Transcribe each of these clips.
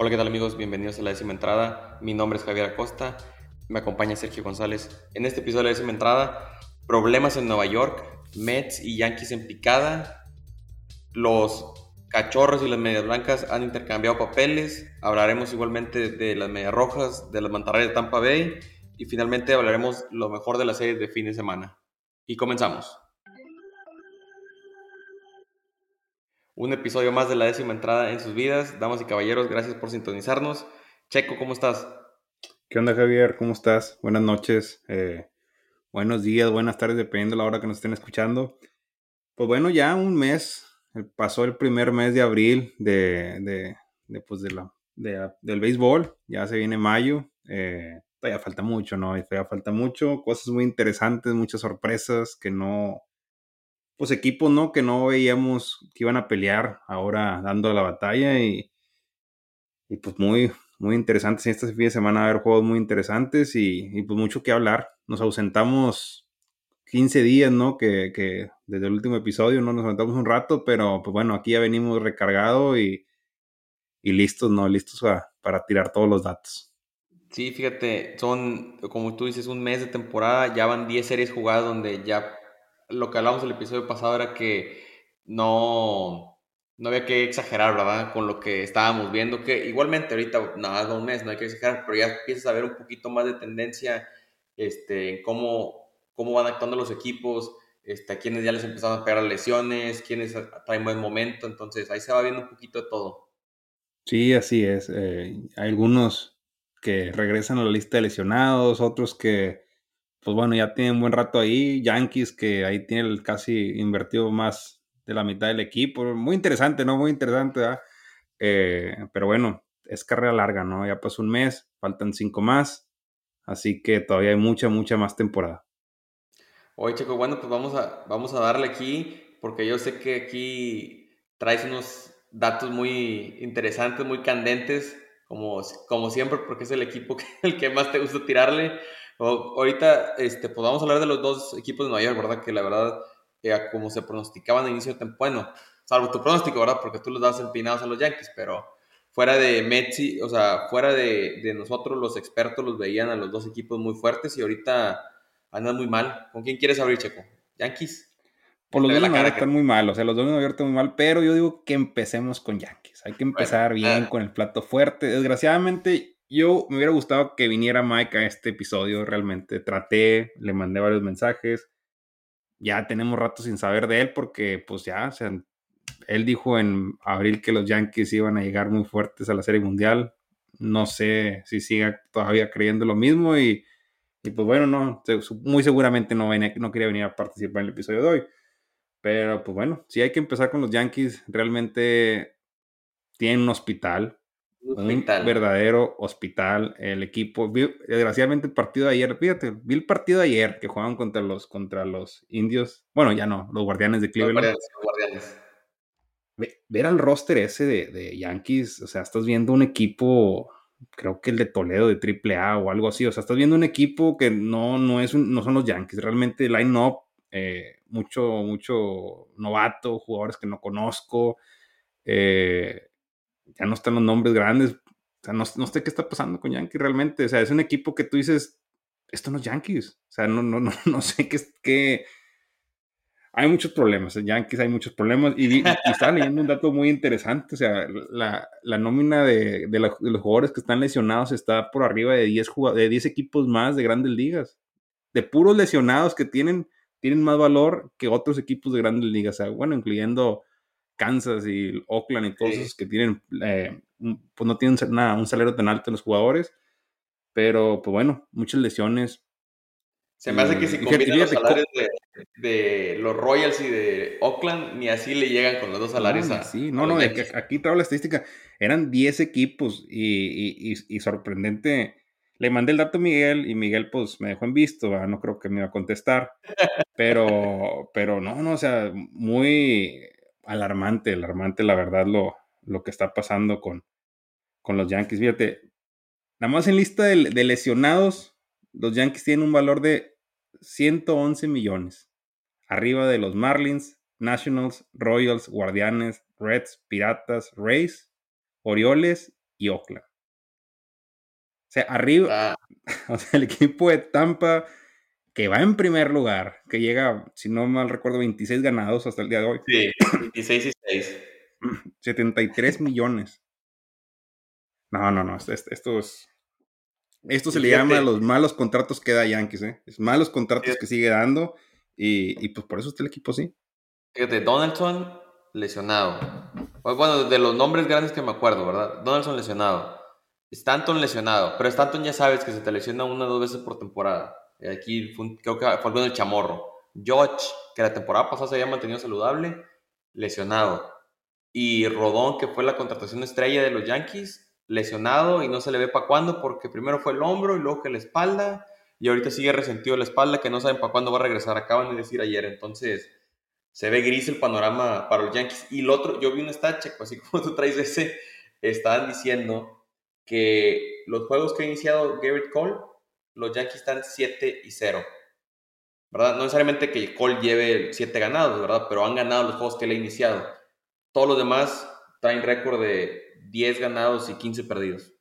Hola, ¿qué tal amigos? Bienvenidos a la décima entrada. Mi nombre es Javier Acosta. Me acompaña Sergio González. En este episodio de la décima entrada, problemas en Nueva York, Mets y Yankees en picada. Los cachorros y las medias blancas han intercambiado papeles. Hablaremos igualmente de las medias rojas, de las mantarrayas de Tampa Bay. Y finalmente hablaremos lo mejor de la serie de fin de semana. Y comenzamos. Un episodio más de la décima entrada en sus vidas. Damas y caballeros, gracias por sintonizarnos. Checo, ¿cómo estás? ¿Qué onda, Javier? ¿Cómo estás? Buenas noches, eh, buenos días, buenas tardes, dependiendo de la hora que nos estén escuchando. Pues bueno, ya un mes, eh, pasó el primer mes de abril de, de, pues de la, del béisbol, ya se viene mayo, eh, todavía falta mucho, ¿no? Todavía falta mucho, cosas muy interesantes, muchas sorpresas que no, pues equipos, ¿no? Que no veíamos que iban a pelear ahora dando la batalla y, y pues muy, muy interesantes. Este fin de semana va a haber juegos muy interesantes y, y, pues mucho que hablar. Nos ausentamos 15 días, ¿no? Que, que, desde el último episodio, ¿no? Nos ausentamos un rato, pero pues bueno, aquí ya venimos recargados y, y listos, ¿no? Listos para, para tirar todos los datos. Sí, fíjate, son, como tú dices, un mes de temporada, ya van 10 series jugadas donde ya lo que hablamos el episodio pasado era que no, no había que exagerar, ¿verdad? Con lo que estábamos viendo, que igualmente ahorita nada más un mes, no hay que exagerar, pero ya empiezas a ver un poquito más de tendencia este, en cómo, cómo van actuando los equipos, este, a quienes ya les empezaron a pegar lesiones, quienes traen buen momento, entonces ahí se va viendo un poquito de todo. Sí, así es. Eh, hay algunos que regresan a la lista de lesionados, otros que pues bueno, ya tiene un buen rato ahí. Yankees, que ahí tiene el casi invertido más de la mitad del equipo. Muy interesante, ¿no? Muy interesante. Eh, pero bueno, es carrera larga, ¿no? Ya pasó un mes, faltan cinco más. Así que todavía hay mucha, mucha más temporada. Oye, Checo, bueno, pues vamos a, vamos a darle aquí, porque yo sé que aquí traes unos datos muy interesantes, muy candentes, como, como siempre, porque es el equipo que, el que más te gusta tirarle ahorita, este, pues vamos a hablar de los dos equipos de Nueva York, ¿verdad? Que la verdad, eh, como se pronosticaban de inicio de temporada, bueno, salvo tu pronóstico, ¿verdad? Porque tú los das empinados a los Yankees, pero fuera de Metsi, o sea, fuera de, de, nosotros los expertos los veían a los dos equipos muy fuertes y ahorita andan muy mal. ¿Con quién quieres abrir, Checo? ¿Yankees? Por los dos de Nueva York están muy mal, o sea, los dos de Nueva York están muy mal, pero yo digo que empecemos con Yankees. Hay que empezar bien ah. con el plato fuerte. Desgraciadamente, yo me hubiera gustado que viniera Mike a este episodio, realmente. Traté, le mandé varios mensajes. Ya tenemos rato sin saber de él porque, pues ya, o sea, él dijo en abril que los Yankees iban a llegar muy fuertes a la Serie Mundial. No sé si siga todavía creyendo lo mismo y, y pues bueno, no, muy seguramente no, no quería venir a participar en el episodio de hoy. Pero pues bueno, si hay que empezar con los Yankees. Realmente tienen un hospital, un verdadero hospital. El equipo, desgraciadamente el partido de ayer, fíjate, vi el partido de ayer que jugaban contra los, contra los indios, bueno, ya no, los guardianes de Cleveland. guardianes. Ver al roster ese de, Yankees, o sea, estás viendo un equipo, creo que el de Toledo de AAA o algo así, o sea, estás viendo un equipo que no, no, es no son los Yankees, realmente line-up, eh, mucho, mucho novato, jugadores que no conozco, eh, ya no están los nombres grandes. O sea, no, no, sé qué está pasando con Yankees realmente. O sea, es un equipo que tú dices, esto no es Yankees. O sea, no, no, no, no sé qué, qué. Hay muchos problemas. En Yankees hay muchos problemas. Y, estaba leyendo un dato muy interesante. O sea, la, la nómina de, de, los jugadores que están lesionados está por arriba de 10, de 10 equipos más de grandes ligas. De puros lesionados que tienen, tienen más valor que otros equipos de grandes ligas. O sea, bueno, incluyendo Kansas y Oakland y todos esos que tienen, eh, pues no tienen nada, un salario tan alto en los jugadores, pero pues bueno, muchas lesiones. Se me hace que si combinan los salarios de, los Royals y de Oakland, ni así le llegan con los dos salarios no, Sí, no, no, aquí traigo la estadística, eran 10 equipos y, y, sorprendente. Le mandé el dato a Miguel y Miguel pues me dejó en visto, no creo que me iba a contestar, pero, pero no, no, o sea, muy alarmante, alarmante la verdad lo, lo que está pasando con, con los Yankees. Fíjate, nada más en lista de, lesionados, los Yankees tienen un valor de 111 millones. Arriba de los Marlins, Nationals, Royals, Guardianes, Reds, Piratas, Rays, Orioles y Oakland. O sea, arriba, ah. o sea, el equipo de Tampa que va en primer lugar, que llega, si no mal recuerdo, 26 ganados hasta el día de hoy. Sí, 26 y 6. 73 millones. No, no, no, esto, es... Esto se le llama los malos contratos que da Yankees, ¿eh? Es malos contratos que sigue dando y, y, pues por eso está el equipo así. Fíjate, Donaldson lesionado. Bueno, de los nombres grandes que me acuerdo, ¿verdad? Donaldson lesionado. Stanton lesionado. Pero Stanton ya sabes que se te lesiona una o dos veces por temporada. Aquí creo que fue algo del chamorro. George, que la temporada pasada se había mantenido saludable, lesionado. Y Rodón, que fue la contratación estrella de los Yankees, lesionado y no se le ve para cuándo porque primero fue el hombro y luego que la espalda. Y ahorita sigue resentido la espalda que no saben para cuándo va a regresar. Acaban de decir ayer. Entonces, se ve gris el panorama para los Yankees. Y el otro, yo vi un stat check, así como tú traes ese, estaban diciendo que los juegos que ha iniciado Garrett Cole, los Yankees están 7 y 0. ¿Verdad? No necesariamente que Cole lleve 7 ganados, ¿verdad? Pero han ganado los juegos que él ha iniciado. Todos los demás traen récord de 10 ganados y 15 perdidos.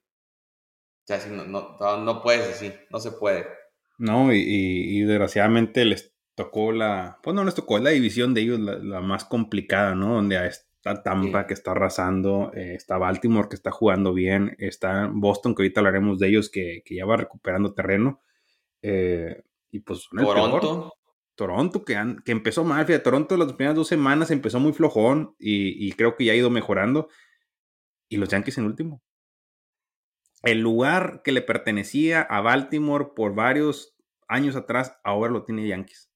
O sea, no, no, no puedes así, no se puede. No, y, y, y desgraciadamente les tocó la, pues no les tocó, la división de ellos la, más complicada, ¿no? Donde está Tampa que está arrasando, eh, está Baltimore que está jugando bien, está Boston que ahorita hablaremos de ellos que, ya va recuperando terreno. Eh, y pues Toronto. Toronto que, que empezó mal, fíjate, Toronto las primeras dos semanas empezó muy flojón y, y creo que ya ha ido mejorando. Y los Yankees en último. El lugar que le pertenecía a Baltimore por varios años atrás, ahora lo tiene Yankees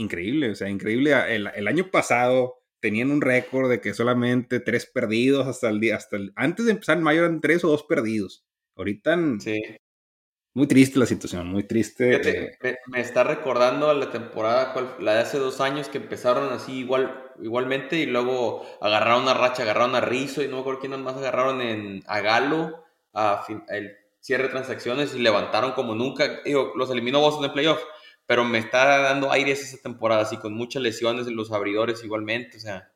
increíble, o sea, increíble. El, año pasado tenían un récord de que solamente tres perdidos hasta el día, hasta el, antes de empezar el mayo eran tres o dos perdidos. Ahorita sí. Muy triste la situación, muy triste. Eh. me, está recordando la temporada, la de hace dos años que empezaron así igual, igualmente y luego agarraron una racha, agarraron a Rizzo y no me acuerdo quién más agarraron en, a Galo, a el cierre de transacciones y levantaron como nunca, digo, los eliminó Boston en playoff pero me está dando aires esa temporada, así con muchas lesiones en los abridores igualmente, o sea,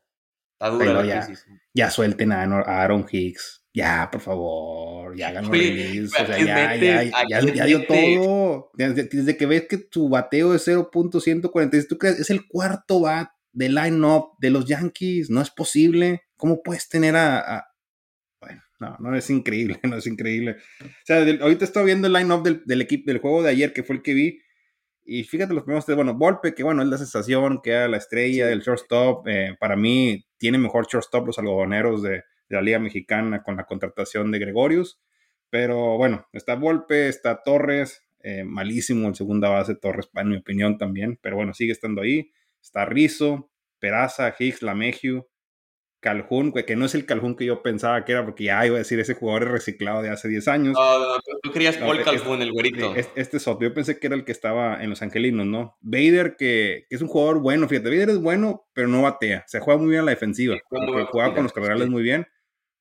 está dura la ya, crisis. Ya suelten a Aaron Hicks, ya, por favor, ya hagan release, o sea, ya, ya, ya, dio todo. Desde, que ves que tu bateo es 0.146, tú crees, es el cuarto bat del line-up de los Yankees, no es posible. ¿Cómo puedes tener a, bueno, no, no es increíble, no es increíble. O sea, ahorita estoy viendo el line-up del, del, equipo del juego de ayer, que fue el que vi. Y fíjate los primeros tres, bueno, Volpe, que bueno, es la sensación, que era la estrella del shortstop. Eh, para mí, tiene mejor shortstop los algodoneros de, de, la Liga Mexicana con la contratación de Gregorius. Pero bueno, está Volpe, está Torres, eh, malísimo el segunda base, Torres, en mi opinión también. Pero bueno, sigue estando ahí. Está Rizzo, Peraza, Hicks, Lameju, Calhoun, que no es el Calhoun que yo pensaba que era, porque ya iba a decir ese jugador es reciclado de hace 10 años. No, tú querías Paul Calhoun, el güerito. Este, este, es otro, yo pensé que era el que estaba en Los Angelinos, ¿no? Vader, que, que, es un jugador bueno, fíjate, Vader es bueno, pero no batea. Se juega muy bien a la defensiva. juega con los cardenales muy bien,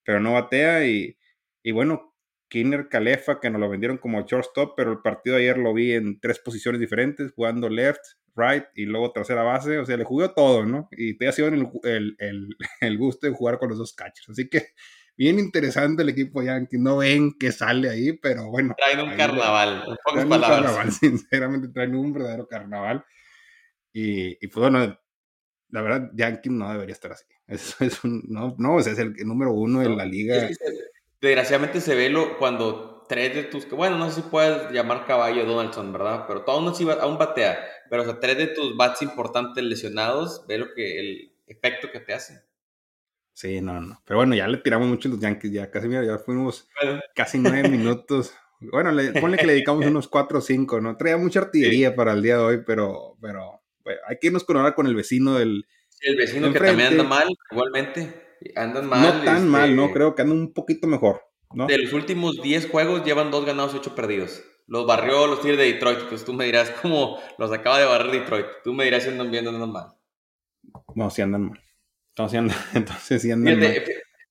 pero no batea. Y, y bueno, Kinner Calefa, que nos lo vendieron como shortstop, pero el partido de ayer lo vi en tres posiciones diferentes, jugando left, right y luego tercera base, o sea, le jugó todo, ¿no? Y te ha sido el, el, el, el, gusto de jugar con los dos catchers. Así que bien interesante el equipo Yankee. No ven que sale ahí, pero bueno. Traen un carnaval, traen un carnaval, sinceramente, traen un verdadero carnaval. Y, y pues bueno, la verdad, Yankee no debería estar así. Eso es un, no, no, o sea, es el, número uno de la liga. desgraciadamente se ve lo, cuando tres de tus, bueno, no sé si puedes llamar caballo Donaldson, ¿verdad? Pero todo aún, aún batea pero, o sea, tres de tus bats importantes lesionados, ve lo que, el efecto que te hace. Sí, no, no. Pero bueno, ya le tiramos mucho los Yankees, ya casi, mira, ya fuimos casi nueve minutos. Bueno, le, ponle que le dedicamos unos cuatro o cinco, ¿no? Traía mucha artillería para el día de hoy, pero, pero hay que irnos con ahora con el vecino del. Sí, el vecino que también anda mal, igualmente. Andan mal. No tan mal, ¿no? Este Creo que andan un poquito mejor, ¿no? De los últimos diez juegos llevan dos ganados, ocho perdidos los barrió los Tigres de Detroit. Pues tú me dirás cómo los acaba de barrer Detroit. Tú me dirás si andan bien o andan mal. No, si andan mal. Entonces, entonces sí andan mal.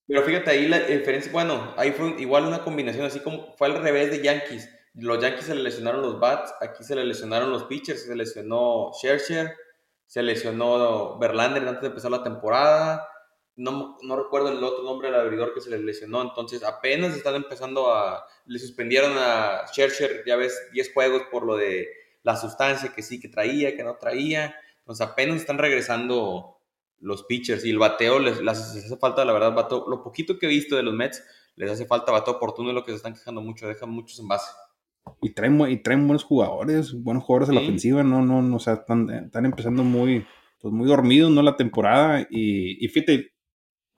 Pero fíjate ahí la diferencia. Bueno, ahí fue igual una combinación, así como fue al revés de Yankees. Los Yankees se le lesionaron los bats, aquí se le lesionaron los pitchers, se lesionó Scherzer, se lesionó Verlander antes de empezar la temporada. No, no recuerdo el otro nombre del abridor que se les lesionó, entonces apenas están empezando a, le suspendieron a Scherzer, ya ves, 10 juegos por lo de la sustancia que sí, que traía, que no traía, entonces apenas están regresando los pitchers y el bateo les, les hace falta, la verdad, bateo, lo poquito que he visto de los Mets, les hace falta bateo oportuno y lo que se están quejando mucho, dejan muchos en base. Y traen, y traen buenos jugadores, buenos jugadores en la ofensiva, no, no, no, o sea, están, están empezando muy, pues muy dormidos, ¿no? La temporada. Y, y fíjate,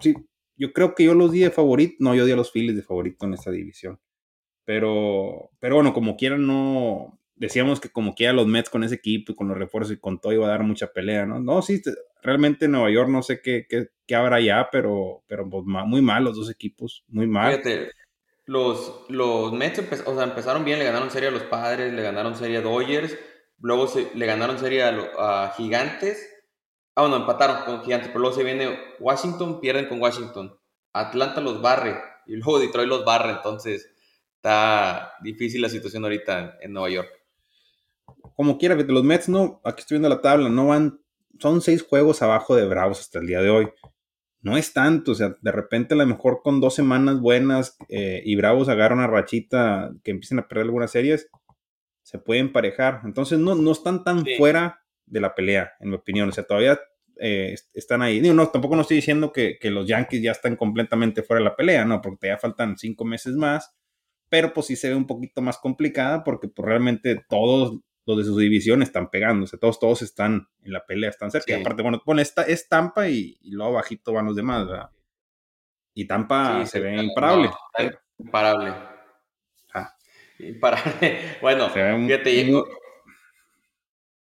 sí, yo creo que yo los di de favorito, no, yo di a los Phillies de favorito en esta división. Pero, pero bueno, como quieran, no, decíamos que como quiera los Mets con ese equipo y con los refuerzos y con todo iba a dar mucha pelea, ¿no? No, sí, realmente Nueva York no sé qué, qué, qué habrá ya, pero, pero pues, muy mal los dos equipos, muy mal. Fíjate, los, los Mets o sea, empezaron bien, le ganaron serie a los Padres, le ganaron serie a Dodgers, luego le ganaron serie a Gigantes Ah, bueno, empataron con Gigantes, pero luego se viene Washington, pierden con Washington. Atlanta los barre y luego Detroit los barre, entonces está difícil la situación ahorita en, Nueva York. Como quiera, los Mets no, aquí estoy viendo la tabla, no van, son seis juegos abajo de Bravos hasta el día de hoy. No es tanto, o sea, de repente a lo mejor con dos semanas buenas eh, y Bravos agarran una rachita que empiecen a perder algunas series, se pueden emparejar. Entonces no, no están tan fuera de la pelea, en mi opinión. O sea, todavía eh, están ahí. no, tampoco no estoy diciendo que, los Yankees ya están completamente fuera de la pelea, no, porque ya faltan cinco meses más, pero pues sí se ve un poquito más complicada porque pues realmente todos los de su división están pegándose, todos, todos están en la pelea, están cerca. Y aparte, bueno, pone esta es Tampa y, luego bajito van los demás, ¿verdad? Y Tampa se ve imparable. imparable. Ah. Imparable. Bueno, fíjate,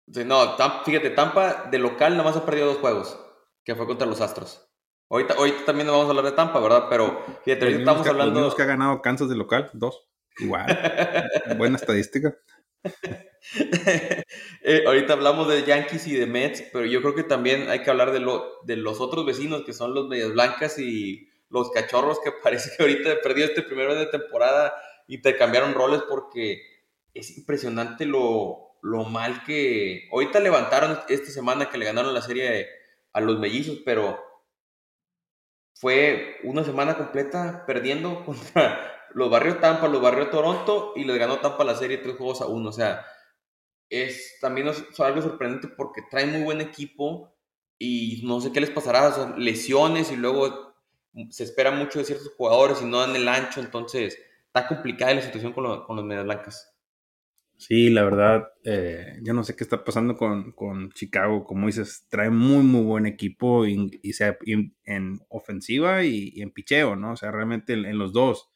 no, fíjate, Tampa de local nada más ha perdido dos juegos, que fue contra los Astros. Ahorita, también vamos a hablar de Tampa, ¿verdad? Pero fíjate, ahorita estamos hablando. Los que ha ganado Kansas de local, dos. Igual. Buena estadística. Eh, ahorita hablamos de Yankees y de Mets, pero yo creo que también hay que hablar de, lo, de los otros vecinos que son los Medias Blancas y los Cachorros, que parece que ahorita perdido este primer mes de temporada intercambiaron roles porque es impresionante lo, lo mal que... Ahorita levantaron esta semana que le ganaron la serie a los mellizos, pero fue una semana completa perdiendo contra los barrios Tampa, los barrios Toronto y les ganó Tampa la serie tres juegos a uno. O sea, es también es algo sorprendente porque traen muy buen equipo y no sé qué les pasará, o sea, lesiones y luego se espera mucho de ciertos jugadores y no dan el ancho, entonces está complicada la situación con, con los Medias Blancas. Sí, la verdad, eh, yo no sé qué está pasando con, con, Chicago. Como dices, trae muy, muy buen equipo y, sea, en ofensiva y, en picheo, ¿no? O sea, realmente en, los dos.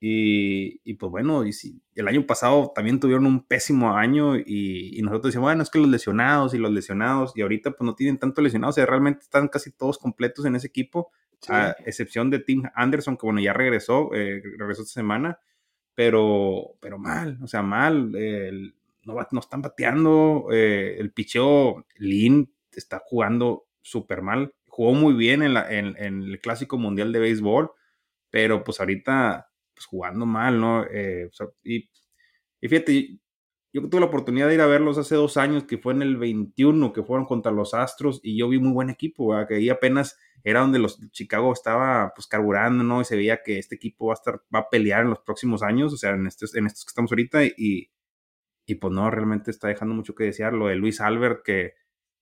Y, y, pues bueno, y si, el año pasado también tuvieron un pésimo año y, nosotros decimos, bueno, es que los lesionados y los lesionados, y ahorita pues no tienen tanto lesionados, o sea, realmente están casi todos completos en ese equipo, a excepción de Tim Anderson, que bueno, ya regresó, eh, regresó esta semana pero, pero mal, o sea, mal. no, no, están bateando. Eh, el picheo Lin está jugando súper mal. Jugó muy bien en, la, en, el Clásico Mundial de Béisbol, pero pues ahorita pues jugando mal, ¿no? Eh, y, y, fíjate, yo tuve la oportunidad de ir a verlos hace dos años, que fue en el 21, que fueron contra los Astros, y yo vi muy buen equipo, que ahí apenas era donde los Chicago estaba pues carburando, ¿no? Y se veía que este equipo va a estar, va a pelear en los próximos años, o sea, en estos, en estos que estamos ahorita, y, y pues no, realmente está dejando mucho que desear. Lo de Luis Albert, que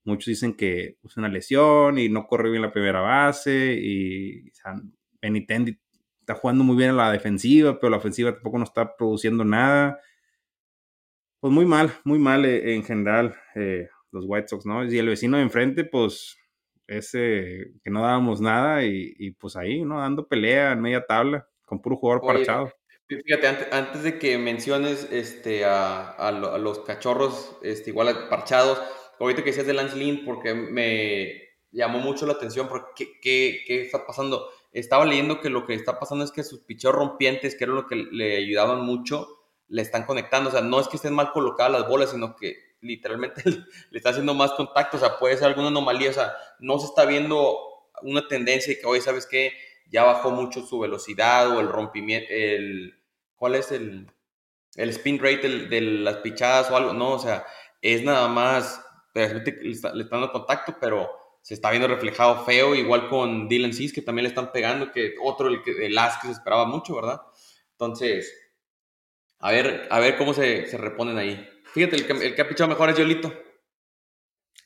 muchos dicen que es una lesión y no corre bien la primera base, y o sea, Benitendi está jugando muy bien en la defensiva, pero la ofensiva tampoco no está produciendo nada. Pues muy mal, muy mal eh, en general eh, los White Sox, ¿no? Y el vecino de enfrente, pues ese que no dábamos nada y, pues ahí, ¿no? Dando pelea en media tabla con puro jugador parchado. Fíjate, antes, de que menciones este, a, los cachorros este, igual parchados, ahorita que decías de Lance Lynn, porque me llamó mucho la atención, porque ¿qué, qué, está pasando? Estaba leyendo que lo que está pasando es que sus picheos rompientes, que era lo que le ayudaban mucho, le están conectando. O sea, no es que estén mal colocadas las bolas, sino que literalmente le está haciendo más contacto, o sea, puede ser alguna anomalía, o sea, no se está viendo una tendencia de que hoy, ¿sabes qué? Ya bajó mucho su velocidad o el rompimiento, el, ¿cuál es el, el spin rate de, las pichadas o algo? No, o sea, es nada más, está, le está dando contacto, pero se está viendo reflejado feo, igual con Dylan Cis, que también le están pegando, que otro, el, el as que se esperaba mucho, ¿verdad? Entonces, a ver, a ver cómo se, se reponen ahí. Fíjate, el que, el que ha pichado mejor es Yolito.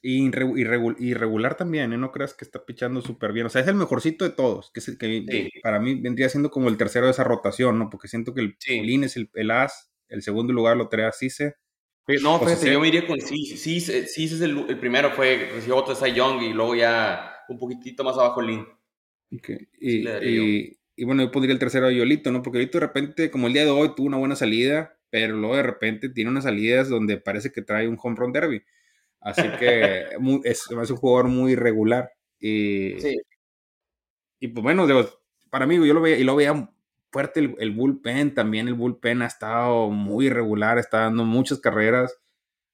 Y irregular también, ¿eh? No creas que está pichando súper bien. O sea, es el mejorcito de todos. Que, que para mí vendría siendo como el tercero de esa rotación, ¿no? Porque siento que el sí. es el, as, el segundo lugar lo trae a Cise. No, fíjate, yo me iría con Cise. Cise, es el, el, primero, fue, recibió otro Cy Young y luego ya un poquitito más abajo Lin. Y, y, bueno, yo pondría el tercero a Yolito, ¿no? Porque Yolito de repente, como el día de hoy, tuvo una buena salida, pero luego de repente tiene unas salidas donde parece que trae un home run derby. Así que es, un jugador muy regular. Y, y pues bueno, para mí yo lo veía, y lo veía fuerte el, bullpen, también el bullpen ha estado muy regular, está dando muchas carreras.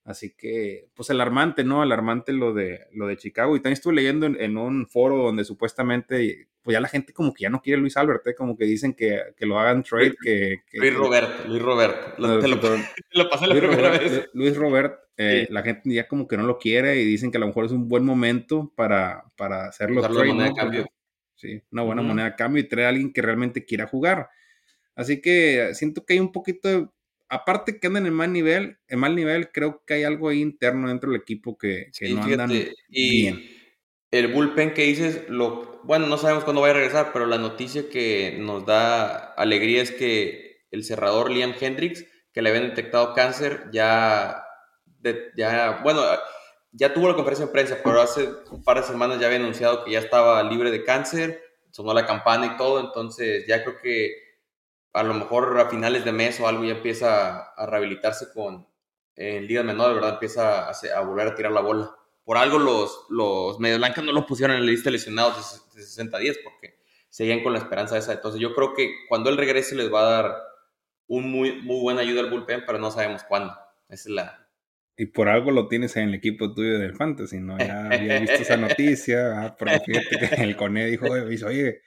Así que, pues alarmante, ¿no? Alarmante lo de, lo de Chicago. Y también estuve leyendo en, un foro donde supuestamente, pues ya la gente como que ya no quiere a Luis Albert, ¿eh? como que dicen que, que, lo hagan trade. Que, Luis Robert, Luis Robert. Lo, te lo, pasé la Luis primera Robert, vez. Luis Robert, eh, la gente ya como que no lo quiere y dicen que a lo mejor es un buen momento para, para hacerlo trade, ¿no? cambio. Sí, una buena moneda de cambio y traer a alguien que realmente quiera jugar. Así que siento que hay un poquito de aparte que andan en mal nivel, en mal nivel, creo que hay algo ahí interno dentro del equipo que, no andan y bien. El bullpen que dices, lo, bueno, no sabemos cuándo va a regresar, pero la noticia que nos da alegría es que el cerrador Liam Hendricks, que le habían detectado cáncer, ya, ya, bueno, ya tuvo la conferencia de prensa, pero hace un par de semanas ya había anunciado que ya estaba libre de cáncer, sonó la campana y todo, entonces ya creo que a lo mejor a finales de mes o algo ya empieza a rehabilitarse con en ligas menores, ¿verdad? Empieza a, volver a tirar la bola. Por algo los, los medio blancos no lo pusieron en la lista de lesionados de, 60 días porque seguían con la esperanza esa. Entonces yo creo que cuando él regrese les va a dar un muy, muy buena ayuda al bullpen, pero no sabemos cuándo. Esa es la... Y por algo lo tienes en el equipo tuyo del Fantasy, ¿no? Ya había visto esa noticia, ah, porque fíjate que el Cone dijo, oye,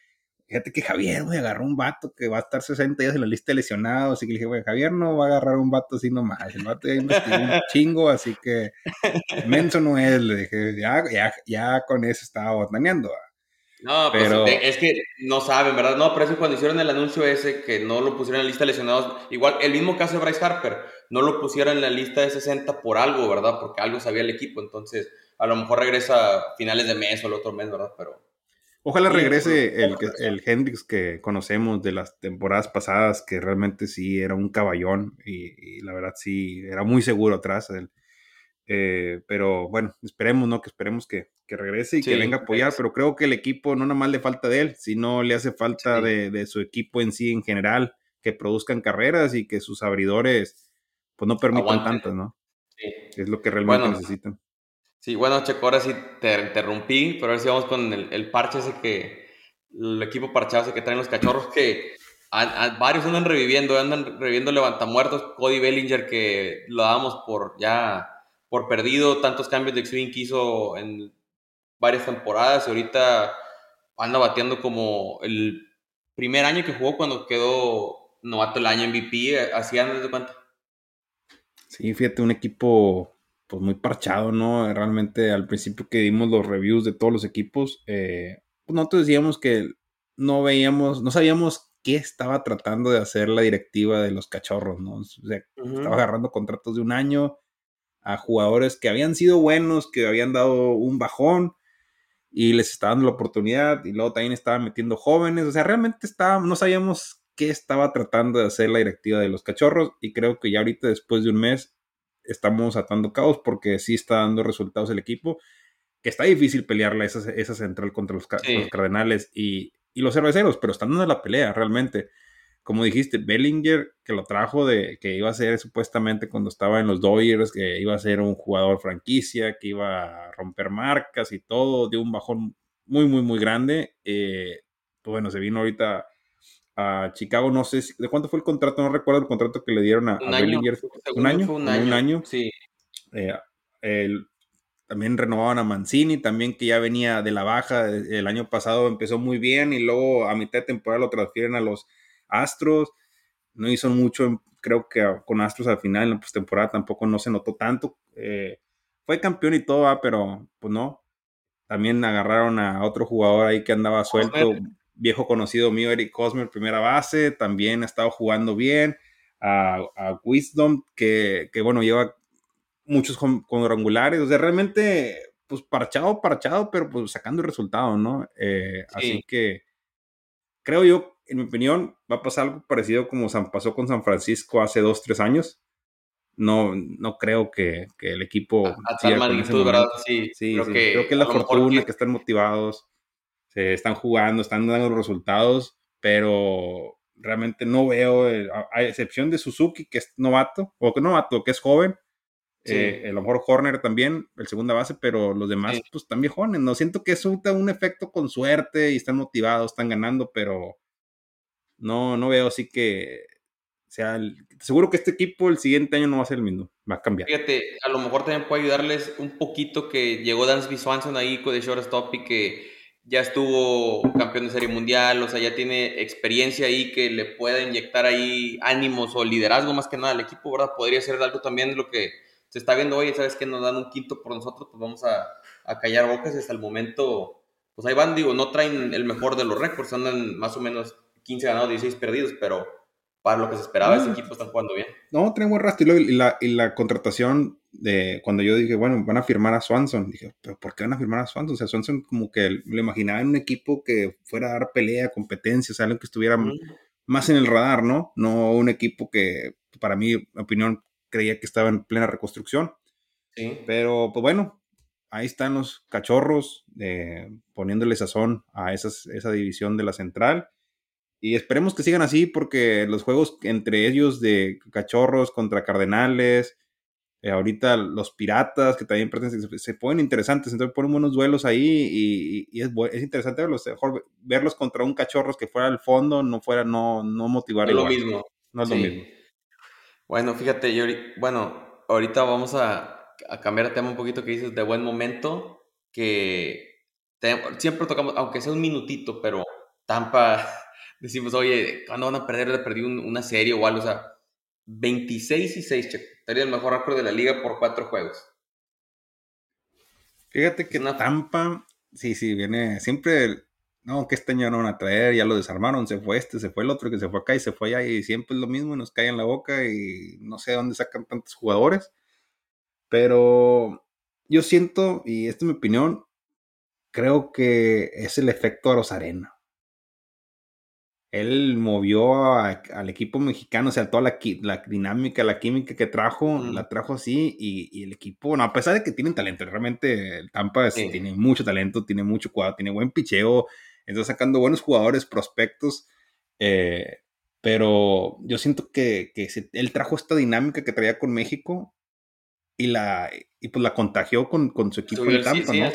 Fíjate que Javier, güey, agarró un vato que va a estar 60 días en la lista de lesionados. Así que le dije, güey, Javier no va a agarrar un vato así nomás. El vato ya investigó un chingo, así que menso no es. Le dije, ya, ya, ya con eso estaba botaneando. No, pues, pero es que no saben, ¿verdad? No, pero eso cuando hicieron el anuncio ese que no lo pusieron en la lista de lesionados, igual el mismo caso de Bryce Harper, no lo pusieron en la lista de 60 por algo, ¿verdad? Porque algo sabía el equipo, entonces a lo mejor regresa a finales de mes o el otro mes, ¿verdad? Pero Ojalá regrese el, el Hendrix que conocemos de las temporadas pasadas, que realmente sí era un caballón y, la verdad sí era muy seguro atrás él. Eh, pero bueno, esperemos, ¿no? Que esperemos que, que regrese y que venga a apoyar, pero creo que el equipo no nada más le falta de él, sino le hace falta de, de, su equipo en sí en general, que produzcan carreras y que sus abridores pues no permitan tantas, ¿no? Sí. Es lo que realmente necesitan. Sí, bueno, Checo, ahora sí te interrumpí, pero ahora sí vamos con el, parche ese que, el equipo parchado ese que traen los cachorros, que a, varios andan reviviendo, andan reviviendo levantamuertos, Cody Bellinger que lo damos por ya, por perdido, tantos cambios de swing que hizo en varias temporadas y ahorita anda bateando como el primer año que jugó cuando quedó novato el año MVP, así andas de cuenta. Sí, fíjate, un equipo pues muy parchado, ¿no? Realmente al principio que dimos los reviews de todos los equipos, eh, pues nosotros decíamos que no veíamos, no sabíamos qué estaba tratando de hacer la directiva de los cachorros, ¿no? O sea, estaba agarrando contratos de un año a jugadores que habían sido buenos, que habían dado un bajón y les estaba dando la oportunidad y luego también estaba metiendo jóvenes, o sea, realmente estaba, no sabíamos qué estaba tratando de hacer la directiva de los cachorros y creo que ya ahorita después de un mes estamos atando caos porque sí está dando resultados el equipo, que está difícil pelearla esa, esa central contra los, Cardenales y, los cerveceros, pero están dando la pelea realmente. Como dijiste, Bellinger, que lo trajo de que iba a ser supuestamente cuando estaba en los Dodgers, que iba a ser un jugador franquicia, que iba a romper marcas y todo, de un bajón muy, muy, muy grande. Eh, pues bueno, se vino ahorita a Chicago, no sé de cuánto fue el contrato, no recuerdo el contrato que le dieron a, Bellinger. ¿Un año? un año. Sí. Eh, también renovaban a Mancini, también que ya venía de la baja, el año pasado empezó muy bien y luego a mitad de temporada lo transfieren a los Astros. No hizo mucho, creo que con Astros al final en la postemporada tampoco no se notó tanto. Eh, fue campeón y todo, pero pues no. también agarraron a otro jugador ahí que andaba suelto, viejo conocido mío, Eric Cosmer, primera base, también ha estado jugando bien. A, Wisdom, que, bueno, lleva muchos cuadrangulares. O sea, realmente, pues parchado, parchado, pero pues sacando el resultado, ¿no? Eh, así que creo yo, en mi opinión, va a pasar algo parecido como pasó con San Francisco hace dos, tres años no, no creo que, el equipo. A, tal magnitud, ¿verdad? Sí, sí, creo, Que, creo que es la fortuna que... están motivados, se están jugando, están dando resultados, pero realmente no veo, a, excepción de Suzuki, que es novato, o que novato, que es joven. Eh, a lo mejor Horner también, el segunda base, pero los demás, pues están viejones. No siento que es un efecto con suerte y están motivados, están ganando, pero no, no veo así que sea, seguro que este equipo el siguiente año no va a ser el mismo, va a cambiar. Fíjate, a lo mejor también puede ayudarles un poquito que llegó Dansby Swanson ahí con de shortstop y que ya estuvo campeón de serie mundial, o sea, ya tiene experiencia ahí que le pueda inyectar ahí ánimos o liderazgo más que nada al equipo, ¿verdad? Podría ser algo también lo que se está viendo hoy, sabes que nos dan un quinto por nosotros, pues vamos a, a callar bocas hasta el momento, pues ahí van, digo, no traen el mejor de los récords, andan más o menos 15 ganados, 16 perdidos, pero para lo que se esperaba, ese equipo está jugando bien. No, tiene buen rastro. Y, la, y la contratación de cuando yo dije, bueno, van a firmar a Swanson, dije, pero ¿por qué van a firmar a Swanson? O sea, Swanson como que lo imaginaba en un equipo que fuera a dar pelea, competencia, o sea, algo que estuviera más en el radar, ¿no? No un equipo que, para mi opinión, creía que estaba en plena reconstrucción. Sí. Pero, pues bueno, ahí están los cachorros eh, poniéndole sazón a esas, esa división de la central. Y esperemos que sigan así porque los juegos entre ellos de cachorros contra cardenales, eh, ahorita los piratas que también pertenecen, se, ponen interesantes, entonces ponen buenos duelos ahí y, es, es, interesante verlos, mejor verlos contra un cachorros que fuera al fondo, no fuera, no, no motivar. No es lo mismo. No es lo mismo. Bueno, fíjate, yo, bueno, ahorita vamos a, a cambiar de tema un poquito que dices de buen momento, que siempre tocamos, aunque sea un minutito, pero Tampa decimos, oye, ¿cuándo van a perder? de perdido una serie o algo. O sea, 26 y 6, Checo. Estaría el mejor récord de la liga por cuatro juegos. Fíjate que una... Tampa, sí, sí, viene siempre. No, que este año no van a traer, ya lo desarmaron, se fue este, se fue el otro, que se fue acá y se fue allá, y siempre es lo mismo, y nos cae en la boca, y no sé de dónde sacan tantos jugadores. Pero yo siento, y esta es mi opinión, creo que es el efecto a Rosarena él movió al equipo mexicano, o sea, toda la, la dinámica, la química que trajo, la trajo así, y, el equipo, bueno, a pesar de que tienen talento, realmente el Tampa tiene mucho talento, tiene mucho cuadro, tiene buen picheo, está sacando buenos jugadores, prospectos, eh, pero yo siento que, que él trajo esta dinámica que traía con México y la y pues la contagió con, con su equipo de Tampa, ¿no?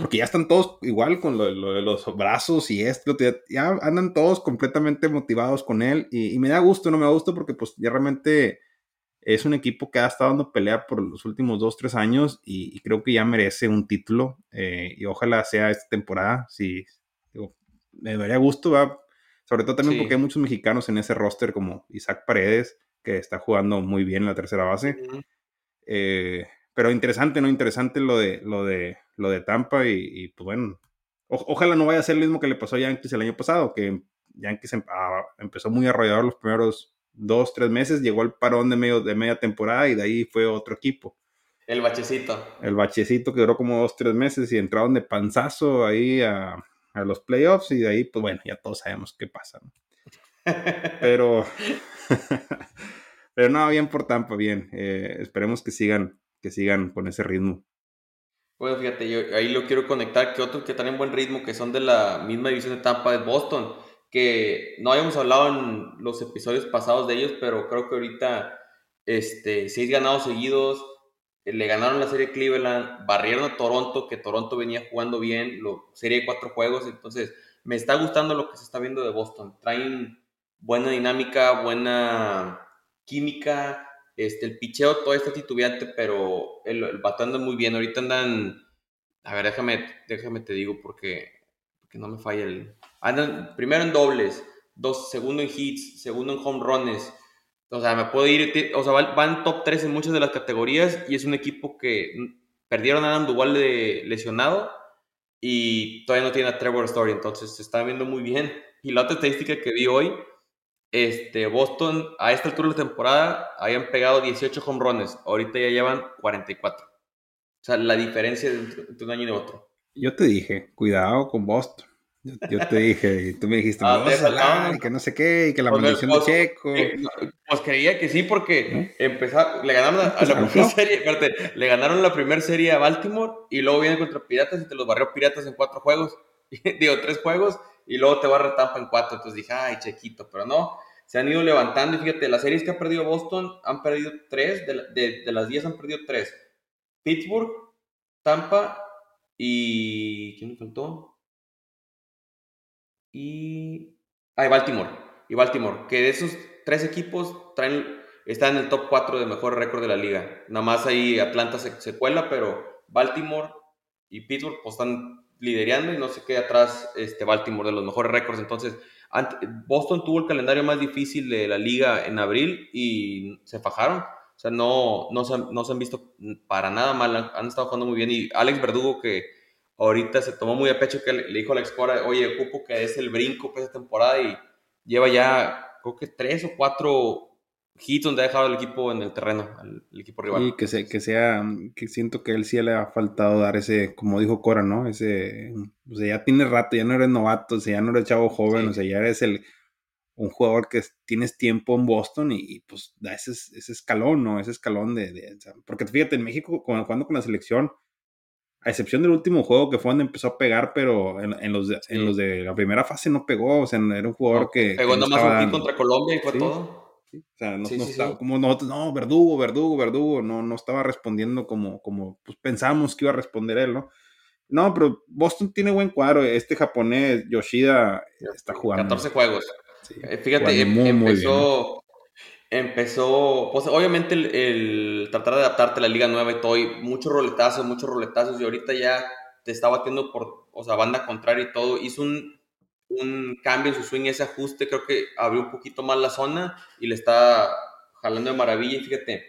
Porque ya están todos igual con lo, de los brazos y esto, ya andan todos completamente motivados con él y, me da gusto, no me da gusto porque pues ya realmente es un equipo que ha estado dando pelea por los últimos dos, tres años y, creo que ya merece un título eh, y ojalá sea esta temporada, si me daría gusto, sobre todo también porque hay muchos mexicanos en ese roster como Isaac Paredes, que está jugando muy bien en la tercera base. Eh, pero interesante, ¿no? Interesante lo de, lo de, lo de Tampa y, pues bueno, ojalá no vaya a ser lo mismo que le pasó a Yankees el año pasado, que Yankees em, ah, empezó muy arrollador los primeros dos, tres meses, llegó al parón de, medio, de media temporada y de ahí fue otro equipo. El bachecito. El bachecito que duró como dos, tres meses y entraron de panzazo ahí a, a los playoffs y de ahí, pues bueno, ya todos sabemos qué pasa. ¿no? Pero... Pero no, bien por Tampa, bien. Eh, esperemos que sigan, que sigan con ese ritmo. Bueno, fíjate, yo ahí lo quiero conectar, que otros que están en buen ritmo, que son de la misma división de Tampa, es Boston, que no habíamos hablado en los episodios pasados de ellos, pero creo que ahorita este, seis ganados seguidos, eh, le ganaron la serie Cleveland, barrieron a Toronto, que Toronto venía jugando bien, lo, serie de cuatro juegos, entonces me está gustando lo que se está viendo de Boston. Traen buena dinámica, buena química, este, el picheo todo está titubeante, pero el, el anda muy bien. Ahorita andan, a ver, déjame, déjame te digo porque, porque no me falla el... Andan primero en dobles, dos, segundo en hits, segundo en home runs. O sea, me puedo ir, o sea, van top 3 en muchas de las categorías y es un equipo que perdieron a Adam Duval de lesionado, y todavía no tiene a Trevor Story, entonces se está viendo muy bien. Y la otra estadística que vi hoy, este, Boston a esta altura de la temporada habían pegado 18 home runs, ahorita ya llevan 44. O sea, la diferencia entre un año y otro. Yo te dije, cuidado con Boston. Yo, te dije, y tú me dijiste, ah, vas y que no sé qué, y que la pues, maldición de pues, Checo. Eh, pues creía que sí, porque empezaron, le ganaron a, la primera serie, le ganaron la primera serie a Baltimore y luego viene contra Piratas y te los barrió Piratas en cuatro juegos, digo, tres juegos, y luego te va a retampa en cuatro. Entonces dije, ay, Chequito, pero no, se han ido levantando y fíjate, las series que ha perdido Boston han perdido tres, de, las diez han perdido tres. Pittsburgh, Tampa y. ¿Quién me faltó? y. Ah, Baltimore. Y Baltimore. Que de esos tres equipos traen, están en el top 4 de mejor récord de la liga. Nada más ahí Atlanta se, cuela, pero Baltimore y Pittsburgh pues, están liderando y no se queda atrás este, Baltimore de los mejores récords. Entonces, Boston tuvo el calendario más difícil de la liga en abril y se fajaron. O sea, no, no, se, no se han visto para nada mal, han, han estado jugando muy bien. Y Alex Verdugo, que ahorita se tomó muy a pecho que le, dijo a Alex Cora, oye, ocupo que es el brinco para esta temporada y lleva ya, creo que tres o cuatro hits donde ha dejado el equipo en el terreno, el, equipo rival. Y que, se, que sea, que siento que él sí le ha faltado dar ese, como dijo Cora, ¿no? Ese, o sea, ya tiene rato, ya no eres novato, o sea, ya no eres chavo joven, o sea, ya eres el, un jugador que tienes tiempo en Boston y, pues da ese, ese, escalón, ¿no? Ese escalón de, porque fíjate, en México, cuando jugando con la selección, a excepción del último juego que fue donde empezó a pegar, pero en, los, de, en los de la primera fase no pegó, o sea, era un jugador que... Pegó nomás un contra Colombia y fue todo. O sea, no, estaba como nosotros, no, verdugo, verdugo, verdugo, no, no estaba respondiendo como, como pues, pensábamos que iba a responder él, ¿no? No, pero Boston tiene buen cuadro, este japonés, Yoshida, está jugando. 14 juegos. Eh, fíjate, em, empezó, empezó, pues obviamente el, tratar de adaptarte a la liga nueva y todo, y muchos roletazos, muchos roletazos, y ahorita ya te está batiendo por, o sea, banda contraria y todo, hizo un, un cambio en su swing, ese ajuste, creo que abrió un poquito más la zona y le está jalando de maravilla, y fíjate,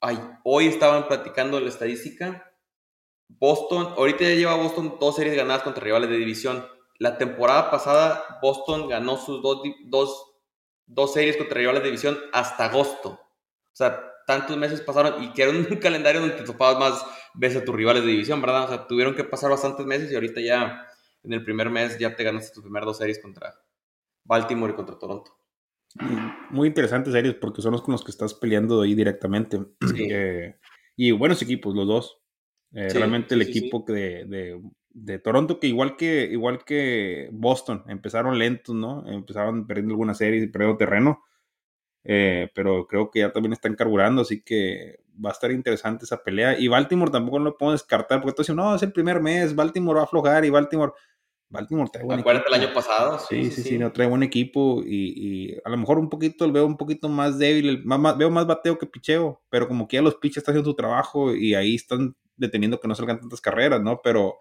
ay, hoy estaban platicando la estadística, Boston, ahorita ya lleva Boston dos series ganadas contra rivales de división, la temporada pasada Boston ganó sus dos, dos dos series contra rivales de división hasta agosto. O sea, tantos meses pasaron y que un calendario donde te topabas más veces a tus rivales de división, ¿verdad? O sea, tuvieron que pasar bastantes meses y ahorita ya en el primer mes ya te ganaste tus primeras dos series contra Baltimore y contra Toronto. Muy interesantes series porque son los con los que estás peleando ahí directamente. Eh, y buenos equipos, los dos. Eh, realmente el equipo de, de Toronto, que igual que, igual que Boston, empezaron lentos, ¿no? Empezaron perdiendo algunas series y perdiendo terreno. Eh, pero creo que ya también están carburando, así que va a estar interesante esa pelea. Y Baltimore tampoco lo puedo descartar, porque tú dices, no, es el primer mes, Baltimore va a aflojar y Baltimore. Baltimore trae buen equipo. el año pasado? Sí, sí, sí, no trae buen equipo y, a lo mejor un poquito, veo un poquito más débil, más, veo más bateo que picheo, pero como que ya los pitches están haciendo su trabajo y ahí están deteniendo que no salgan tantas carreras, ¿no? Pero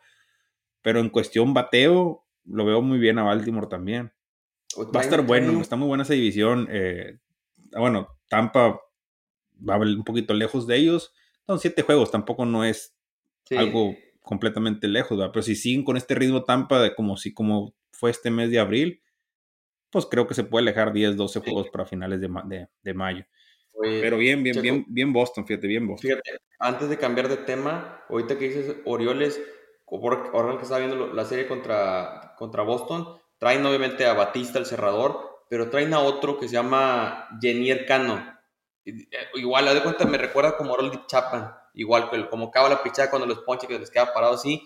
pero en cuestión bateo, lo veo muy bien a Baltimore también. Va a estar bueno, está muy buena esa división. Eh, bueno, Tampa va un poquito lejos de ellos. Son siete juegos, tampoco no es algo completamente lejos, ¿verdad? pero si siguen con este ritmo Tampa de como si como fue este mes de abril, pues creo que se puede alejar 10, 12 juegos para finales de, de, mayo. pero bien, bien, bien, bien Boston, fíjate, bien Boston. Fíjate, antes de cambiar de tema, ahorita que dices Orioles, ahora que estaba viendo la serie contra, contra Boston, traen obviamente a Batista, el cerrador, pero traen a otro que se llama Jenier Cano. Eh, igual, a de cuenta, me recuerda como Rolly Chapman, igual, como acaba la pichada cuando los ponches que les queda parado así.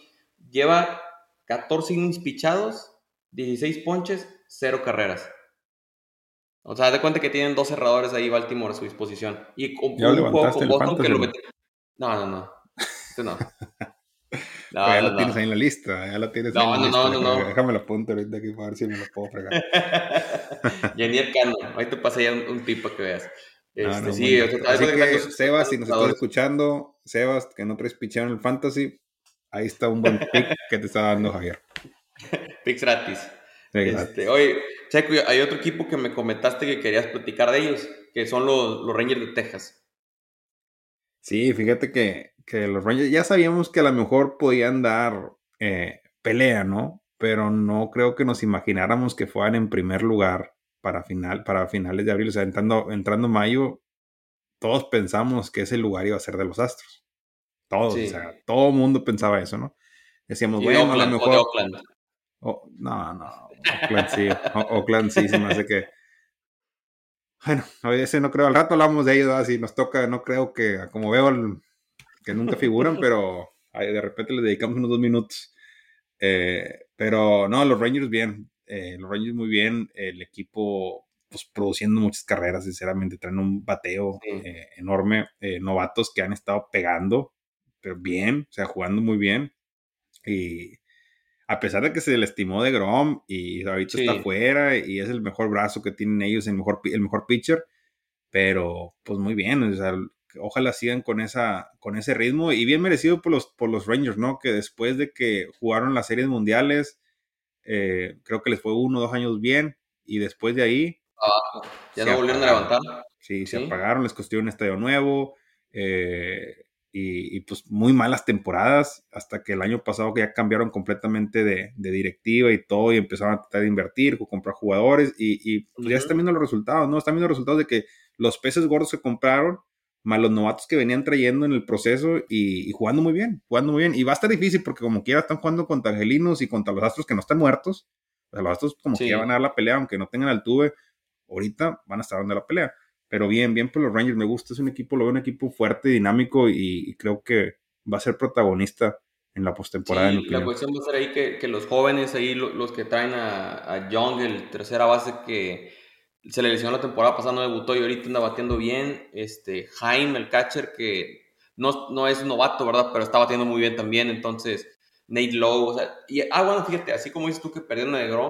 Lleva 14 innings pichados, 16 ponches, 0 carreras. O sea, de cuenta que tienen dos cerradores ahí Baltimore a su disposición. Y un juego con Boston que lo mete. No, no, no. Este no. No, ya lo tienes ahí en la lista, ya lo tienes no, ahí en la no, lista. No, no, Déjame lo apunto ahorita aquí para ver si me lo puedo fregar. Yanier Cano, ahí te pasa ya un, un tip para que veas. Este, sí, Así que, Sebas, si nos estás escuchando, Sebas, que no traes picheo en el Fantasy, ahí está un buen pick que te está dando Javier. Picks gratis. Este, oye, Checo, hay otro equipo que me comentaste que querías platicar de ellos, que son los, los Rangers de Texas. Sí, fíjate que que los Rangers ya sabíamos que a lo mejor podían dar eh, pelea, ¿no? Pero no creo que nos imagináramos que fueran en primer lugar para, final, para finales de abril. O sea, entrando, entrando mayo, todos pensamos que ese lugar iba a ser de los Astros. Todos, o sea, todo el mundo pensaba eso, ¿no? Decíamos, bueno, a lo mejor. Oh, no, no, Oakland sí, Oakland sí, se me hace que. Bueno, a veces no creo, al rato hablamos de ellos, así nos toca, no creo que, como veo, que nunca figuran, pero de repente les dedicamos unos dos minutos. Eh, pero no, los Rangers bien, eh, los Rangers muy bien, el equipo pues produciendo muchas carreras, sinceramente, traen un bateo eh, enorme, novatos que han estado pegando, pero bien, o sea, jugando muy bien. Y a pesar de que se le estimó de Grom y ahorita está fuera y es el mejor brazo que tienen ellos, el mejor, el mejor pitcher, pero pues muy bien, o sea, ojalá sigan con, esa, con ese ritmo y bien merecido por los, por los Rangers, ¿no? Que después de que jugaron las series mundiales, eh, creo que les fue uno o dos años bien y después de ahí... ya no volvieron a levantar. Sí, se apagaron, les costó un estadio nuevo. Eh, y, pues muy malas temporadas hasta que el año pasado que ya cambiaron completamente de, directiva y todo y empezaron a tratar de invertir, comprar jugadores y, pues ya están viendo los resultados, ¿no? Están viendo los resultados de que los peces gordos se compraron, más los novatos que venían trayendo en el proceso y, jugando muy bien, jugando muy bien. Y va a estar difícil porque como quiera están jugando contra Angelinos y contra los Astros que no están muertos. los Astros como que ya van a dar la pelea, aunque no tengan altuve, ahorita van a estar dando la pelea pero bien, bien por los Rangers, me gusta, es un equipo, lo veo un equipo fuerte, dinámico y, creo que va a ser protagonista en la postemporada. Sí, la cuestión va a ser ahí que, los jóvenes, ahí los, que traen a, Young, el tercera base que se le lesionó la temporada pasada, no debutó y ahorita anda batiendo bien, este, Jaime, el catcher, que no, no es novato, ¿verdad? Pero está batiendo muy bien también, entonces... Nate Lowe, o sea, y, ah, bueno, fíjate, así como dices tú que perdieron a Negro,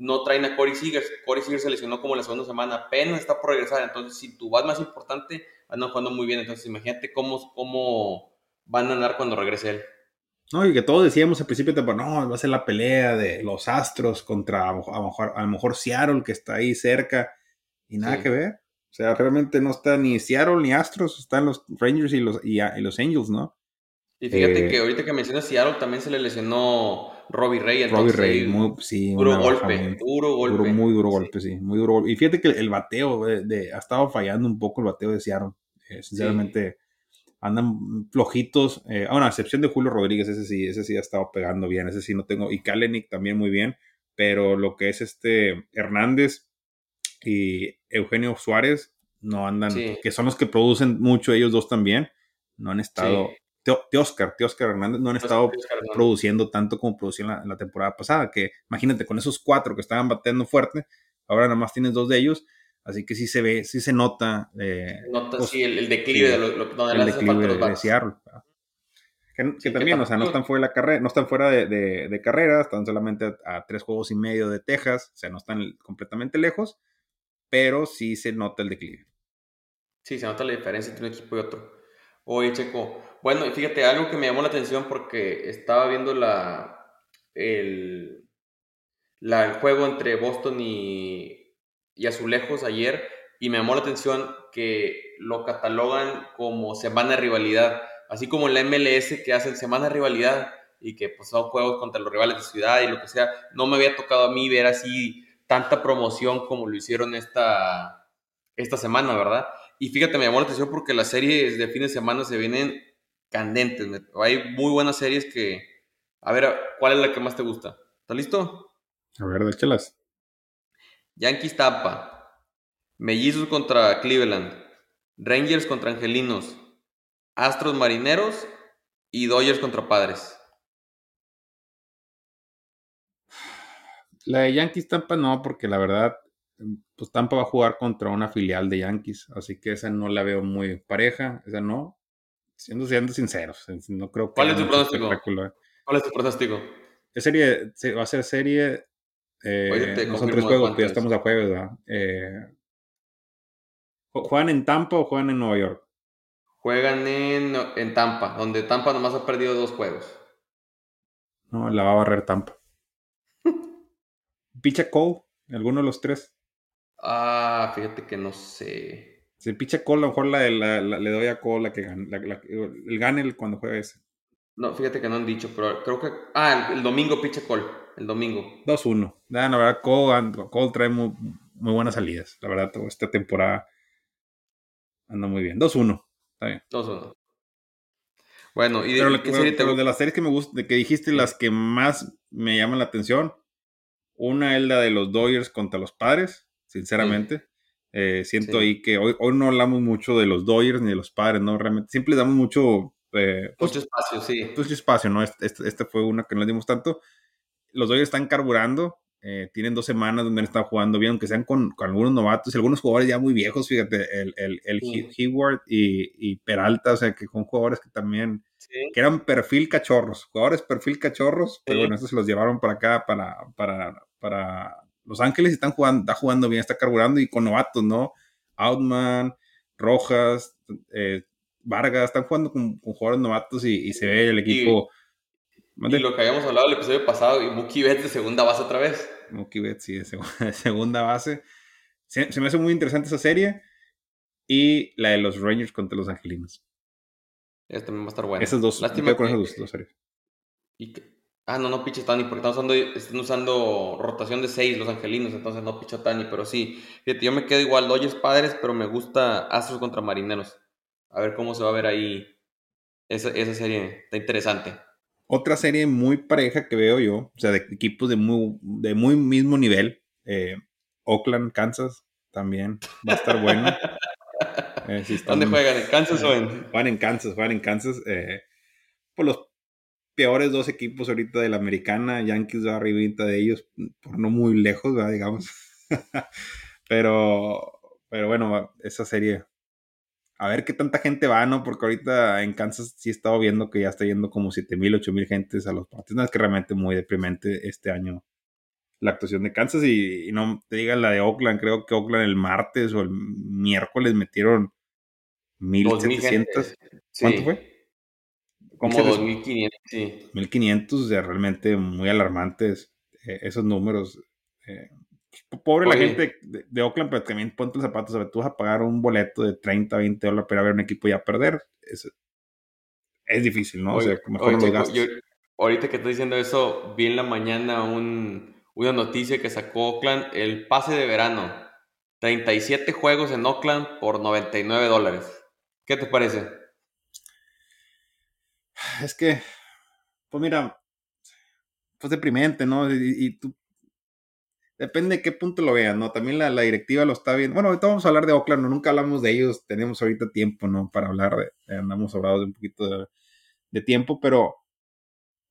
no traen a Corey Seager. Corey Seager se lesionó como la segunda semana, apenas está por regresar. Entonces, si tu vas más importante, andan jugando muy bien. Entonces, imagínate cómo, cómo van a andar cuando regrese él. No, y que todos decíamos al principio, no, va a ser la pelea de los Astros contra a lo mejor, a lo mejor Seattle, que está ahí cerca, y nada que ver. O sea, realmente no está ni Seattle ni Astros, están los Rangers y los, y, los Angels, ¿no? Y fíjate que eh, ahorita que mencionas Seattle también se le lesionó Robbie Ray. Robbie Ray, muy, sí. Duro golpe, duro golpe. muy duro golpe, sí. Muy duro golpe. Y fíjate que el bateo de, ha estado fallando un poco el bateo de Seattle. Eh, sinceramente, andan flojitos. Eh, a excepción de Julio Rodríguez, ese sí, ese sí ha estado pegando bien. Ese sí no tengo. Y Kalenic también muy bien. Pero lo que es este Hernández y Eugenio Suárez no andan, que son los que producen mucho ellos dos también, no han estado Teoscar, Teoscar Hernández no han estado produciendo tanto como producían la, temporada pasada, que imagínate con esos cuatro que estaban bateando fuerte, ahora nada más tienes dos de ellos, así que sí se ve, sí se nota. Eh, nota pues, sí el, declive de lo, donde el declive de, Que, también, o sea, no están fuera de la carrera, no están fuera de, carrera, están solamente a, tres juegos y medio de Texas, o sea, no están completamente lejos, pero sí se nota el declive. Sí, se nota la diferencia entre un equipo y otro. Oye, Checo, bueno, fíjate, algo que me llamó la atención porque estaba viendo la, el, la, juego entre Boston y, y Azulejos ayer y me llamó la atención que lo catalogan como semana de rivalidad, así como en la MLS que hacen semana de rivalidad y que pues son juegos contra los rivales de ciudad y lo que sea, no me había tocado a mí ver así tanta promoción como lo hicieron esta, esta semana, ¿verdad? Y fíjate, me llamó la atención porque las series de fin de semana se vienen candentes. Hay muy buenas series que... A ver, ¿cuál es la que más te gusta? ¿Estás listo? A ver, déchelas. Yankees Tampa. Mellizos contra Cleveland. Rangers contra Angelinos. Astros Marineros. Y Dodgers contra Padres. La de Yankees Tampa no, porque la verdad, pues Tampa va a jugar contra una filial de Yankees, así que esa no la veo muy pareja, esa no siendo, siendo sinceros, no creo que. ¿Cuál es tu pronóstico? Eh. ¿Cuál es tu pronóstico? Es serie, va a ser serie. Eh, no son tres juegos, ya estamos a jueves, ¿verdad? Eh, ¿Juegan en Tampa o juegan en Nueva York? Juegan en, en Tampa, donde Tampa nomás ha perdido dos juegos. No, la va a barrer Tampa. ¿Picha Cole? ¿Alguno de los tres? Ah, fíjate que no sé. Si picha Cole, a lo mejor la, le doy a Cole la que gane, el gane cuando juegue ese. No, fíjate que no han dicho, pero creo que. Ah, el, domingo picha Cole. El domingo. 2-1. La verdad, Cole, trae muy, muy, buenas salidas. La verdad, esta temporada anda muy bien. 2-1. Está bien. 2-1. Bueno, y de, de las series que me gusta, de que dijiste, las que más me llaman la atención, una es la de los Dodgers contra los Padres, sinceramente. Eh, siento ahí que hoy, hoy no hablamos mucho de los Dodgers ni de los Padres, ¿no? Realmente, siempre damos mucho... Eh, pues, mucho espacio, sí. Mucho espacio, ¿no? Este, este, este, fue una que no le dimos tanto. Los Dodgers están carburando, eh, tienen dos semanas donde han estado jugando bien, aunque sean con, con, algunos novatos y algunos jugadores ya muy viejos, fíjate, el, el, el Hayward y, y, Peralta, o sea, que son jugadores que también, que eran perfil cachorros, jugadores perfil cachorros, pero bueno, estos se los llevaron para acá, para, para, para Los Ángeles y están jugando, está jugando bien, está carburando y con novatos, ¿no? Outman, Rojas, eh, Vargas, están jugando con, jugadores novatos y, se ve el equipo... Y lo que habíamos hablado el episodio pasado, y Mookie Betts de segunda base otra vez. Mookie Betts, sí, de, segunda base. Se, me hace muy interesante esa serie. Y la de los Rangers contra los Angelinos. Esta también va a estar buena. Esas dos. Lástima con esas dos, series. Ah, no, no picha Tani, porque están usando, están usando rotación de seis los angelinos, entonces no picha Tani, pero sí. Fíjate, yo me quedo igual, Dodgers padres, pero me gusta Astros contra Marineros. A ver cómo se va a ver ahí esa, esa serie. Está interesante. Otra serie muy pareja que veo yo, o sea, de equipos de muy, de muy mismo nivel. Eh, Oakland, Kansas, también va a estar bueno. Eh, ¿Dónde juegan? ¿En Kansas o en...? Juegan en Kansas, juegan en Kansas. Eh, por los peores dos equipos ahorita de la americana, Yankees va arribita de ellos, por no muy lejos, digamos. pero, pero bueno, esa serie a ver qué tanta gente va, ¿no? Porque ahorita en Kansas sí he estado viendo que ya está yendo como 7000, 8000 gentes a los partidos. No, es que realmente muy deprimente este año la actuación de Kansas y, no te digas la de Oakland. Creo que Oakland el martes o el miércoles metieron 1700. ¿Cuánto fue? Como 2500, sí. 1500, o sea, realmente muy alarmantes eh, esos números. Eh, Pobre la gente de, Oakland, pero también ponte los zapatos. ver, Tú vas a pagar un boleto de 30, 20 dólares para ver un equipo ya perder. Es, es difícil, ¿no? o sea, mejor no lo ahorita que estoy diciendo eso, vi en la mañana un, una noticia que sacó Oakland, el pase de verano. 37 juegos en Oakland por 99 dólares. ¿Qué te parece? Es que, pues mira, pues deprimente, ¿no? Y, y tú depende de qué punto lo vean, ¿no? También la, directiva lo está viendo. Bueno, ahorita vamos a hablar de Oakland, ¿no? nunca hablamos de ellos, tenemos ahorita tiempo, ¿no? Para hablar de, andamos hablando de un poquito de, tiempo, pero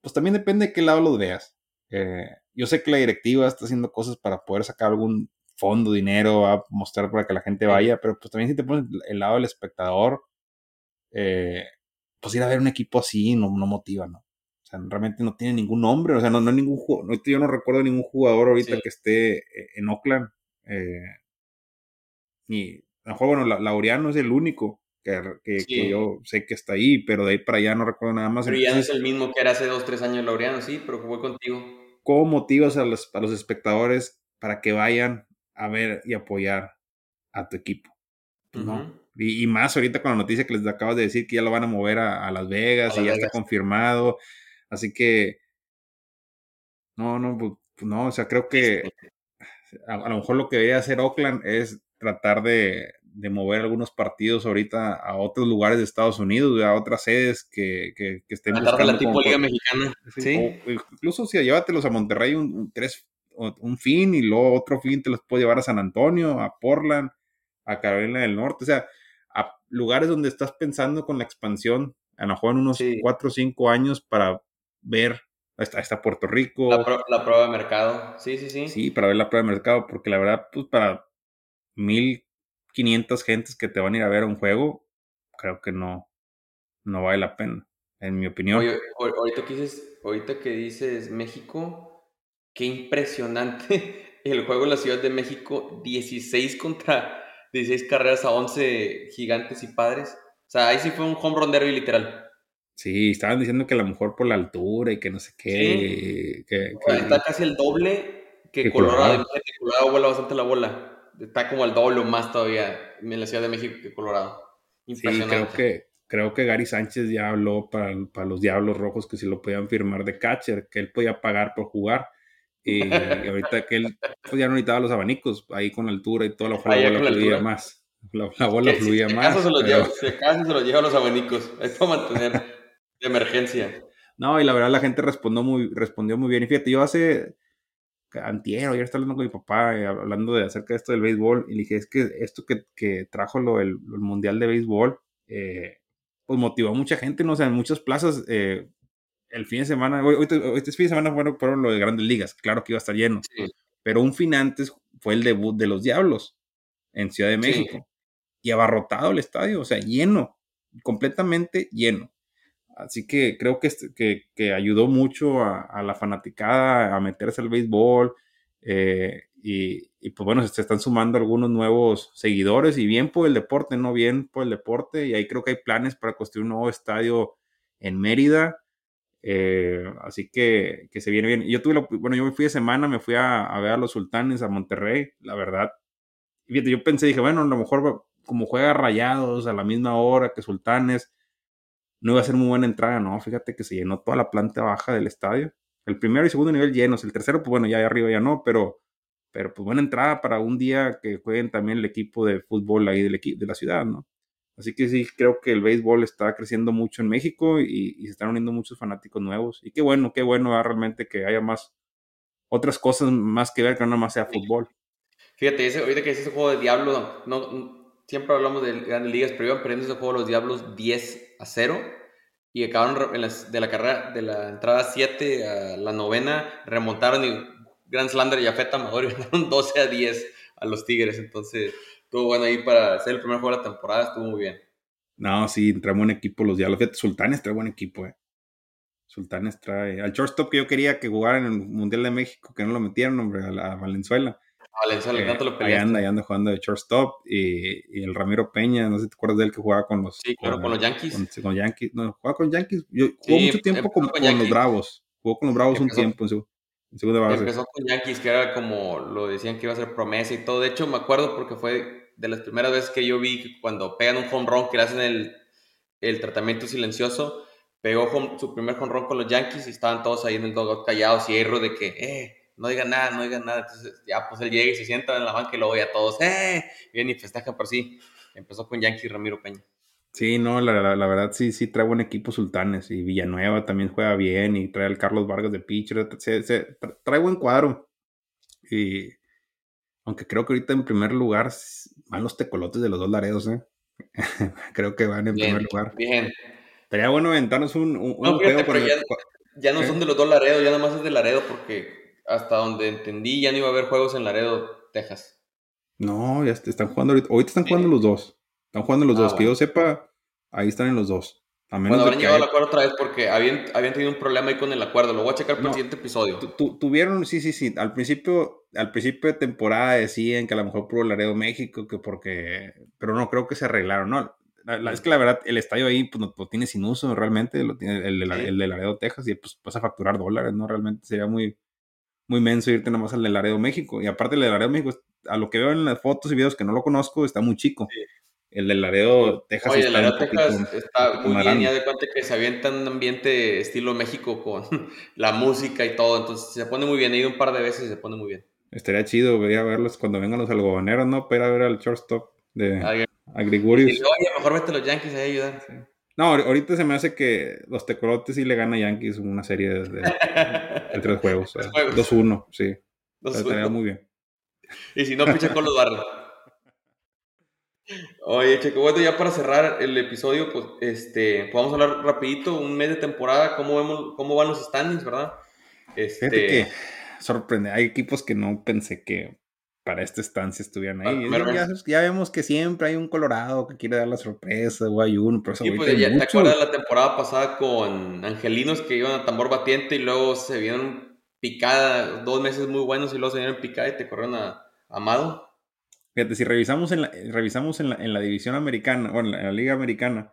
pues también depende de qué lado lo veas. Eh, yo sé que la directiva está haciendo cosas para poder sacar algún fondo, dinero, a mostrar para que la gente vaya, pero pues también si te pones el lado del espectador, eh, pues ir a ver un equipo así no, no motiva, ¿no? O sea, realmente no tiene ningún nombre, o sea, no, no ningún jugador, yo no recuerdo ningún jugador ahorita que esté eh, en Oakland. Eh, y a lo mejor, bueno, Laureano es el único que, que, yo sé que está ahí, pero de ahí para allá no recuerdo nada más. Pero ya no es el mismo que era hace dos, tres años Laureano, sí, pero voy contigo. ¿Cómo motivas a los, a los espectadores para que vayan a ver y apoyar a tu equipo? ¿no? Y, más ahorita con la noticia que les acabas de decir que ya lo van a mover a, Las Vegas y ya está confirmado. Así que, no, no, pues, pues no, o sea, creo que a, lo mejor lo que debería hacer Oakland es tratar de, de, mover algunos partidos ahorita a otros lugares de Estados Unidos, a otras sedes que, que, que estén buscando. la tipo Liga Mexicana. Sí. incluso si llévatelos a Monterrey un, tres, un fin y luego otro fin te los puedo llevar a San Antonio, a Portland, a Carolina del Norte, o sea, a lugares donde estás pensando con la expansión, a lo mejor en unos cuatro o cinco años para ver, está Puerto Rico. La, prueba de mercado, sí, sí, sí. Sí, para ver la prueba de mercado, porque la verdad, pues para 1500 gentes que te van a ir a ver un juego, creo que no, no vale la pena, en mi opinión. Oye, ahorita que dices, ahorita que dices México, qué impresionante el juego en la Ciudad de México, 16 contra 16 carreras a 11 gigantes y padres. O sea, ahí sí fue un home run derby literal. Sí, estaban diciendo que a lo mejor por la altura y que no sé qué. Que, Está casi el doble que, Colorado. Colorado. vuela bastante la bola. Está como el doble o más todavía en la Ciudad de México que Colorado. Sí, creo que, creo que Gary Sánchez ya habló para, para, los Diablos Rojos que si lo podían firmar de catcher, que él podía pagar por jugar. Y, ahorita que él pues ya no necesitaba los abanicos, ahí con altura y toda la, bola fluía más. La, bola fluía más. se los lleva, se los lleva los abanicos, es para mantener de emergencia. No, y la verdad la gente respondió muy, respondió muy bien. Y fíjate, yo hace antiero, ayer estaba hablando con mi papá eh, hablando de acerca de esto del béisbol y le dije, es que esto que, que trajo lo, el, mundial de béisbol, eh, pues motivó a mucha gente, ¿no? O sea, en muchas plazas, eh, el fin de semana, hoy, este fin de semana fueron, fueron lo de grandes ligas, claro que iba a estar lleno, pero un fin antes fue el debut de los Diablos en Ciudad de México y abarrotado el estadio, o sea, lleno, completamente lleno. Así que creo que, que, que ayudó mucho a, la fanaticada a meterse al béisbol. Eh, y, y, pues bueno, se están sumando algunos nuevos seguidores y bien por el deporte, ¿no? Bien por el deporte. Y ahí creo que hay planes para construir un nuevo estadio en Mérida. Eh, así que, que, se viene bien. Yo tuve, bueno, yo me fui de semana, me fui a, ver a los sultanes, a Monterrey, la verdad. Yo pensé, dije, bueno, a lo mejor como juega rayados a la misma hora que sultanes, no iba a ser muy buena entrada, no, fíjate que se llenó toda la planta baja del estadio. El primero y segundo nivel llenos, el tercero, pues bueno, ya arriba ya no, pero, pero pues buena entrada para un día que jueguen también el equipo de fútbol ahí del de la ciudad, ¿no? Así que sí, creo que el béisbol está creciendo mucho en México y, se están uniendo muchos fanáticos nuevos. Y qué bueno, qué bueno realmente que haya más, otras cosas más que ver que no más sea fútbol. Fíjate, ese, ahorita que es ese juego de Diablo, no, siempre hablamos de grandes ligas, pero iban perdiendo ese juego los Diablos 10 a 0 y acabaron de la carrera, de la entrada 7 a la novena, remontaron y Grand Slander y Afeta Amador y ganaron 12 a 10 a los Tigres. Entonces, estuvo bueno ahí para ser el primer juego de la temporada, estuvo muy bien. No, sí, trae buen equipo los Diablos. Fíjate, Sultanes trae buen equipo, eh. Sultanes trae. Al shortstop que yo quería que jugara en el Mundial de México, que no lo metieron, hombre, a, la, Valenzuela. Valenzuela, tanto lo Ahí anda, ahí anda jugando de shortstop. Y, y, el Ramiro Peña, no sé si te acuerdas de él que jugaba con los. Sí, claro, con, los Yankees. Con, con, Yankees. No, jugaba con Yankees. Yo, jugó mucho tiempo con, con, los Bravos. Jugó con los Bravos un tiempo en, su, en segunda base. Empezó con Yankees, que era como lo decían que iba a ser promesa y todo. De hecho, me acuerdo porque fue de las primeras veces que yo vi que cuando pegan un home run, que le hacen el, el tratamiento silencioso pegó su primer jonrón con los Yankees y estaban todos ahí en el dugout callados y erro de que, eh, no digan nada, no digan nada. Entonces ya pues él llega y se sienta en la banca y luego ya todos, eh, vienen y festejan por sí. Empezó con Yankees Ramiro Peña. Sí, no, la, la, verdad sí, sí trae buen equipo Sultanes y Villanueva también juega bien y trae al Carlos Vargas de pitcher, se, trae buen cuadro. Y aunque creo que ahorita en primer lugar van los tecolotes de los dos Laredos, ¿eh? creo que van en primer lugar. Bien, Estaría bueno aventarnos un, un, no, ya, no son de los dos Laredo, ya nada más es de Laredo porque hasta donde entendí ya no iba a haber juegos en Laredo, Texas. No, ya están jugando ahorita. Ahorita están jugando los dos. Están jugando los ah, dos. Que yo sepa, ahí están en los dos. A menos bueno, habrán llegado al acuerdo otra vez porque habían, habían tenido un problema ahí con el acuerdo. Lo voy a checar para el siguiente episodio. tuvieron, sí, sí, sí. Al principio, al principio de temporada decían que a lo mejor puro Laredo México, que porque. Pero no, creo que se arreglaron. No, es que la verdad, el estadio ahí pues, no, lo tiene sin uso realmente, lo tiene el, el, de Laredo, Texas, y pues vas a facturar dólares, ¿no? Realmente sería muy, muy menso irte nada más al de Laredo, México. Y aparte el de Laredo, México, a lo que veo en las fotos y videos que no lo conozco, está muy chico. El de Laredo, Texas Oye, está, Laredo, Texas está muy bien, ya de cuenta que se avienta un ambiente estilo México con la música y todo, entonces se pone muy bien, he ido un par de veces y se pone muy bien. Estaría chido, voy a verlos cuando vengan los algodoneros, ¿no? Para ir a ver al shortstop de a Grigorius. oye, mejor vete los Yankees ahí ayudan. No, ahorita se me hace que los Tecolotes sí le gana a Yankees una serie de, de, tres juegos. 2-1, sí. Estaría muy bien. Y si no, picha con los barros. Oye, Checo, bueno, ya para cerrar el episodio, pues, este, podemos hablar rapidito, un mes de temporada, cómo vemos, cómo van los standings, ¿verdad? Este... que sorprende, hay equipos que no pensé que para esta estancia estuvieran ahí. Ah, ya, vemos que siempre hay un Colorado que quiere dar la sorpresa, o hay uno, pero sí, pues, ya, ¿Te acuerdas de la temporada pasada con Angelinos que iban a tambor batiente y luego se vieron picada, dos meses muy buenos y luego se vieron picada y te corrieron a, Amado? Fíjate, si revisamos en la, revisamos en la, en la división americana, o en la, liga americana,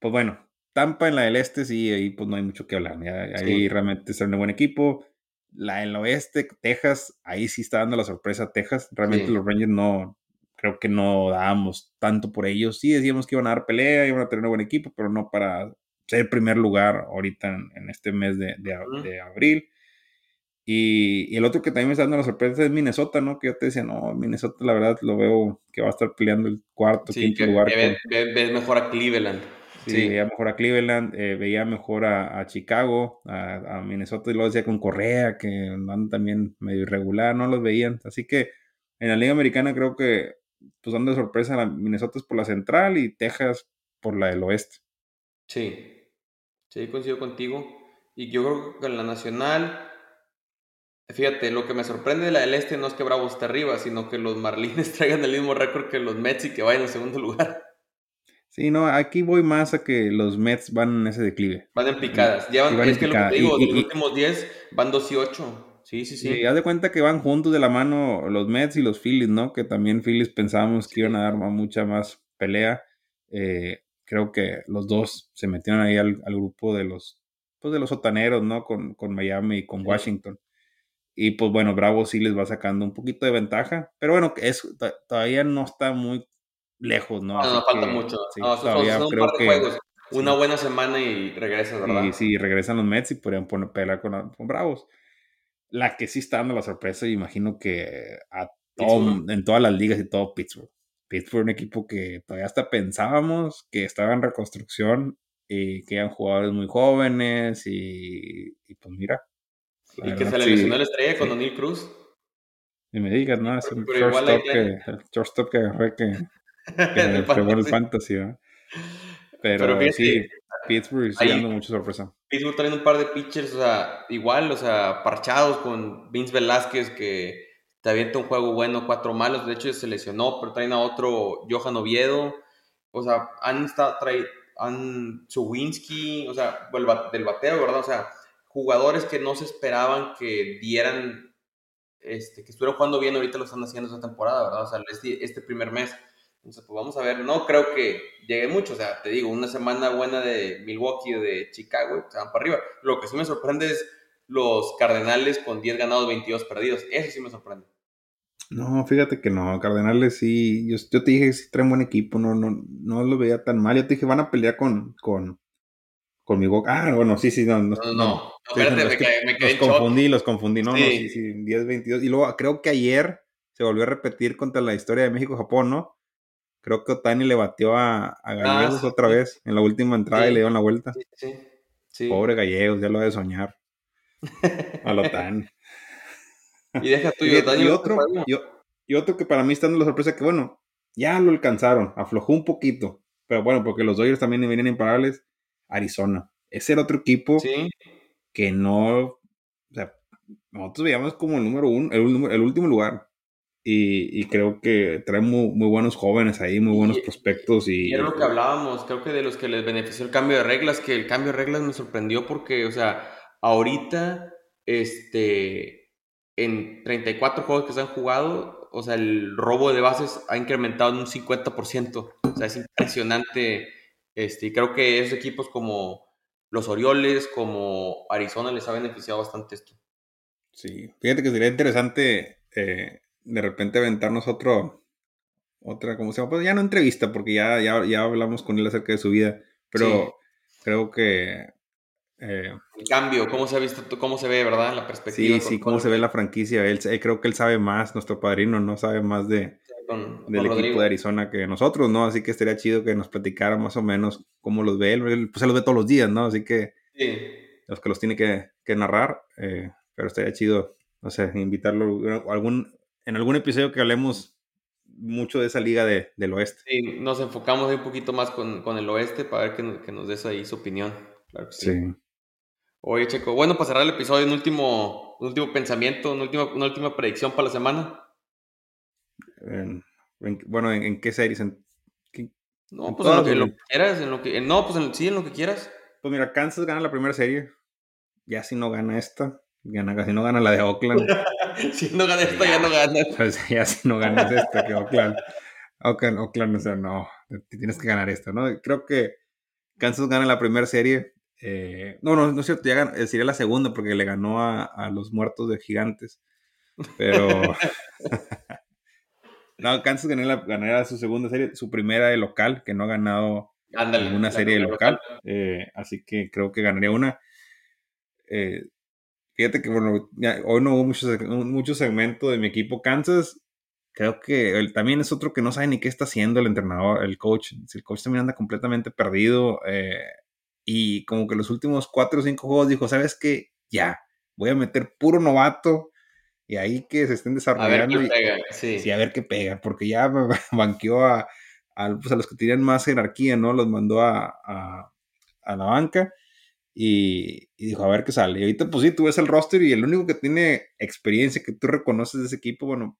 pues bueno, Tampa en la del este, sí, ahí pues no hay mucho que hablar. Ahí realmente es un buen equipo. La en el oeste, Texas, ahí sí está dando la sorpresa Texas. Realmente los Rangers no, creo que no dábamos tanto por ellos. Sí decíamos que iban a dar pelea, iban a tener un buen equipo, pero no para ser primer lugar ahorita en, este mes de, de, abril. Y, el otro que también me está dando la sorpresa es Minnesota, ¿no? Que yo te decía, no, Minnesota la verdad lo veo que va a estar peleando el cuarto, quinto lugar. Ve, mejor a Cleveland. Sí, veía mejor a Cleveland, eh, veía mejor a, Chicago, a, Minnesota, y lo decía con Correa, que andan también medio irregular, no los veían. Así que en la Liga Americana creo que pues dando de sorpresa a Minnesota es por la central y Texas por la del oeste. Sí, sí, coincido contigo. Y yo creo que en la nacional, fíjate, lo que me sorprende de la del este no es que Bravo esté arriba, sino que los Marlines traigan el mismo récord que los Mets y que vayan en segundo lugar. Sí, no, aquí voy más a que los Mets van en ese declive. Van en picadas. Llevan, es que lo que te digo, de los últimos 10 van 2 y 8. Sí, sí, sí. Y haz de cuenta que van juntos de la mano los Mets y los Phillies, ¿no? Que también Phillies pensábamos que iban a dar mucha más pelea. Eh, creo que los dos se metieron ahí al, grupo de los, pues de los sotaneros, ¿no? Con, con Miami y con Washington. Y pues bueno, Bravo sí les va sacando un poquito de ventaja. Pero bueno, es, todavía no está muy lejos, ¿no? No, no falta mucho. todavía creo que, Una buena semana y regresas, ¿verdad? Y sí, regresan los Mets y podrían poner pelear con, con, Bravos. La que sí está dando la sorpresa, imagino que a en todas las ligas y todo Pittsburgh. Pittsburgh, un equipo que todavía hasta pensábamos que estaba en reconstrucción y que eran jugadores muy jóvenes y, pues mira. Y que se le lesionó la estrella con O'Neill Cruz. Y me digas, ¿no? Es un shortstop que, shortstop que agarré que que pegó el fantasy, Pero, sí, Pittsburgh sí dando mucha sorpresa. Pittsburgh trayendo un par de pitchers, o sea, igual, o sea, parchados con Vince Velázquez que te avienta un juego bueno, cuatro malos, de hecho se lesionó, pero traen a otro Johan Oviedo, o sea, han estado, traído, han o sea, del bateo, ¿verdad? O sea, jugadores que no se esperaban que dieran, este, que estuvieran jugando bien, ahorita lo están haciendo esta temporada, ¿verdad? O sea, este, este primer mes. Entonces, pues vamos a ver. No creo que llegue mucho. O sea, te digo, una semana buena de Milwaukee o de Chicago, se van para arriba. Lo que sí me sorprende es los Cardenales con 10 ganados, 22 perdidos. Eso sí me sorprende. No, fíjate que no, Cardenales sí, yo, te dije que sí traen buen equipo, no, no, no lo veía tan mal, yo te dije, van a pelear con, con, con mi boca. Ah, bueno, sí, sí, no, no, no, no, espérate, me, quedé, Los confundí, los confundí, no, no, sí, sí, 10, 22, y luego creo que ayer se volvió a repetir contra la historia de México-Japón, ¿no? Creo que Otani le batió a, a Gallegos ah, otra vez en la última entrada y le dio la vuelta. Sí, sí. Pobre Gallegos, ya lo de soñar. a Otani. Y deja tú y, y, otro, y, otro que para mí está dando la sorpresa que, bueno, ya lo alcanzaron, aflojó un poquito. Pero bueno, porque los Dodgers también vienen imparables. Arizona. Ese era otro equipo que no. O sea, nosotros veíamos como el número uno, el, el último lugar. Y, creo que trae muy, buenos jóvenes ahí, muy buenos prospectos. Y, era lo que hablábamos, creo que de los que les benefició el cambio de reglas, que el cambio de reglas me sorprendió porque, o sea, ahorita, este, en 34 juegos que se han jugado, o sea, el robo de bases ha incrementado en un 50%. O sea, es impresionante. Este, y creo que esos equipos como los Orioles, como Arizona, les ha beneficiado bastante esto. Sí, fíjate que sería interesante eh, de repente aventarnos otro, otra, ¿cómo se llama? Pues ya no entrevista, porque ya, ya, ya hablamos con él acerca de su vida, pero creo que... Eh, el cambio, cómo se ha visto, cómo se ve, ¿verdad? La perspectiva. Sí, sí, cómo se ve la franquicia. Él, creo que él sabe más, nuestro padrino, no sabe más de, del equipo de Arizona que nosotros, ¿no? Así que estaría chido que nos platicara más o menos cómo los ve él. Pues se los ve todos los días, ¿no? Así que los que los tiene que, que narrar, eh, pero estaría chido, no sé, invitarlo algún en algún episodio que hablemos mucho de esa liga del oeste. Sí, nos enfocamos un poquito más con, el oeste para ver que, que, nos des ahí su opinión. Claro que sí. Oye, Checo, bueno, para cerrar el episodio, un último, último pensamiento, una última, una última predicción para la semana. Bueno, ¿en, qué series? no, pues en lo, que, lo, quieras, en lo que, no, pues sí, en lo que quieras. Pues mira, Kansas gana la primera serie. Ya si no gana esta, gana, casi no gana la de Oakland. si no ganas esta, ya, no ganas. Pues ya si no ganas esta, que Oakland. Oakland, Oakland, o sea, no, tienes que ganar esta, ¿no? Creo que Kansas gana la primera serie. Eh, no, no, no es cierto, ya eh, sería la segunda porque le ganó a, a los muertos de gigantes. Pero. No, Kansas ganaría, su segunda serie, su primera de local, que no ha ganado ninguna serie de local. Eh, así que creo que ganaría una. Eh, fíjate que bueno, hoy no hubo mucho, mucho segmento de mi equipo Kansas. Creo que él, también es otro que no sabe ni qué está haciendo el entrenador, el coach. El coach también anda completamente perdido. Eh, y como que los últimos cuatro o cinco juegos dijo, ¿sabes qué? Ya, voy a meter puro novato y ahí que se estén desarrollando. A ver qué pega, sí. a ver qué pega, porque ya banqueó a, pues, a, los que tenían más jerarquía, ¿no? Los mandó a, a, la banca y, dijo, a ver qué sale. Y ahorita, pues sí, tú ves el roster y el único que tiene experiencia que tú reconoces de ese equipo, bueno,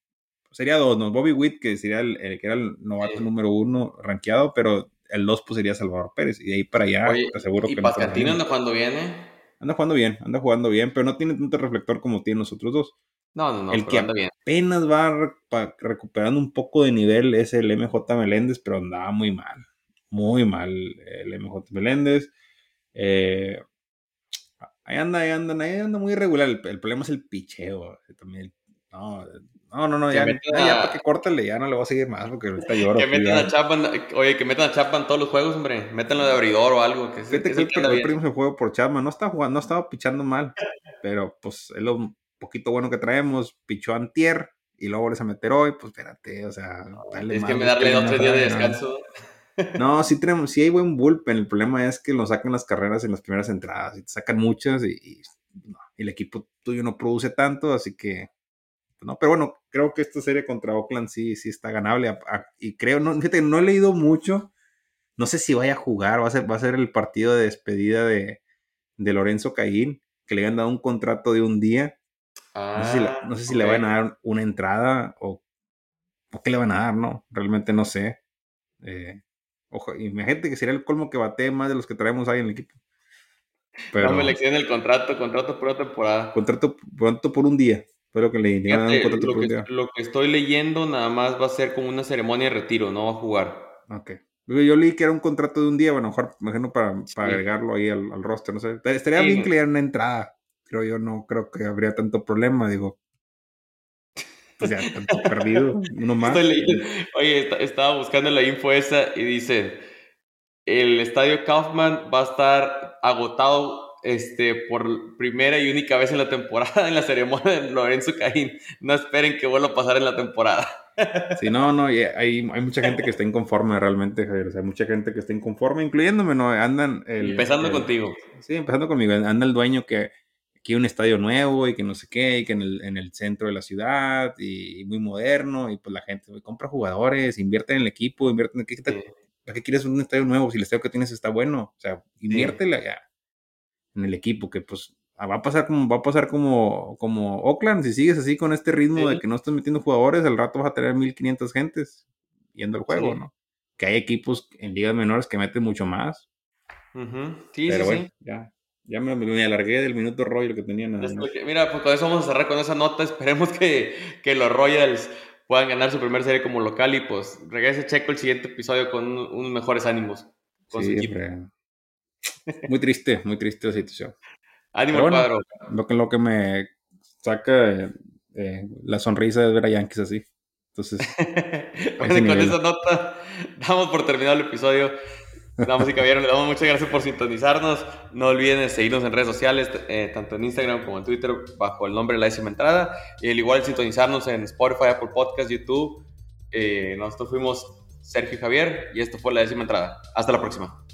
sería dos, ¿no? Bobby Witt, que sería el, que era el novato número uno rankeado, pero el dos pues sería Salvador Pérez. Y de ahí para allá, te aseguro ¿y que... ¿Y anda cuando viene? Anda jugando bien, anda jugando bien, pero no tiene tanto reflector como tienen los otros dos. No, no, no. El que apenas va recuperando un poco de nivel es el MJ Meléndez, pero andaba muy mal. Muy mal el MJ Meléndez. Eh, ahí anda, ahí anda, ahí anda muy irregular. El, problema es el picheo. También. No, no, no, no ya, ya, para que córtale, ya no le voy a seguir más porque ahorita lloro. que metan a Chapman, oye, que metan a Chapman todos los juegos, hombre. Métanlo de abridor o algo. Que, Fíjate que, que el el juego por Chapman. No estaba jugando, no estaba pichando mal. Pero pues es lo poquito bueno que traemos. Pichó Antier y luego vuelves a meter hoy. Pues espérate, o sea. es que me darle otro día de descanso. No, sí tenemos, sí hay buen bullpen. El problema es que nos sacan las carreras en las primeras entradas y te sacan muchas y, y el equipo tuyo no produce tanto, así que ¿no? Pero bueno, creo que esta serie contra Oakland sí, sí está ganable. y creo, no, fíjate, no he leído mucho. No sé si vaya a jugar, va a ser, va a ser el partido de despedida de, de Lorenzo Caín, que le han dado un contrato de un día. No sé si, le, no sé si le van a dar una entrada o, o, qué le van a dar, ¿no? Realmente no sé. Eh, ojo, imagínate que sería el colmo que bate más de los que traemos ahí en el equipo. Pero, no me le el contrato, contrato por una temporada. Contrato, contrato por un día lo que le lo, que, estoy leyendo nada más va a ser como una ceremonia de retiro, no va a jugar. Ok. Yo leí que era un contrato de un día, bueno, mejor, imagino para, para agregarlo ahí al, al, roster, no sé. Estaría bien que le dieran una entrada. Creo yo, no creo que habría tanto problema, digo. Pues ya, tanto perdido, uno más. oye, estaba buscando la info esa y dice, el estadio Kaufman va a estar agotado este, por primera y única vez en la temporada en la ceremonia de Lorenzo Caín. No esperen que vuelva a pasar en la temporada. Sí, no, no, hay, hay mucha gente que está inconforme realmente, Javier. O sea, hay mucha gente que está inconforme, incluyéndome, ¿no? Andan. empezando contigo. Sí, empezando conmigo. Anda el dueño que hay un estadio nuevo y que no sé qué, y que en el, en el centro de la ciudad y, muy moderno, y pues la gente compra jugadores, invierte en el equipo, invierte en el equipo. ¿Para qué quieres un estadio nuevo si el estadio que tienes está bueno? O sea, inviértela ya en el equipo, que pues ah, va a pasar como, va a pasar como, como Oakland, si sigues así con este ritmo de que no estás metiendo jugadores, al rato vas a tener 1500 gentes yendo al juego, ¿no? Que hay equipos en ligas menores que meten mucho más. Sí, Pero bueno, ya, ya me, alargué del minuto Royal que tenía nada Mira, pues con eso vamos a cerrar con esa nota. Esperemos que, que, los Royals puedan ganar su primera serie como local y pues regrese Checo el siguiente episodio con unos mejores ánimos. Con su equipo. Muy triste, muy triste la situación. Ánimo, bueno, Lo que, lo que me saca eh, la sonrisa es ver a Yankees así. Entonces, con esa nota damos por terminado el episodio. Damas y caballeros, le damos muchas gracias por sintonizarnos. No olviden seguirnos en redes sociales, eh, tanto en Instagram como en Twitter, bajo el nombre de la décima entrada. Y al igual sintonizarnos en Spotify, Apple Podcast, YouTube. Eh, nosotros fuimos Sergio y Javier y esto fue la décima entrada. Hasta la próxima.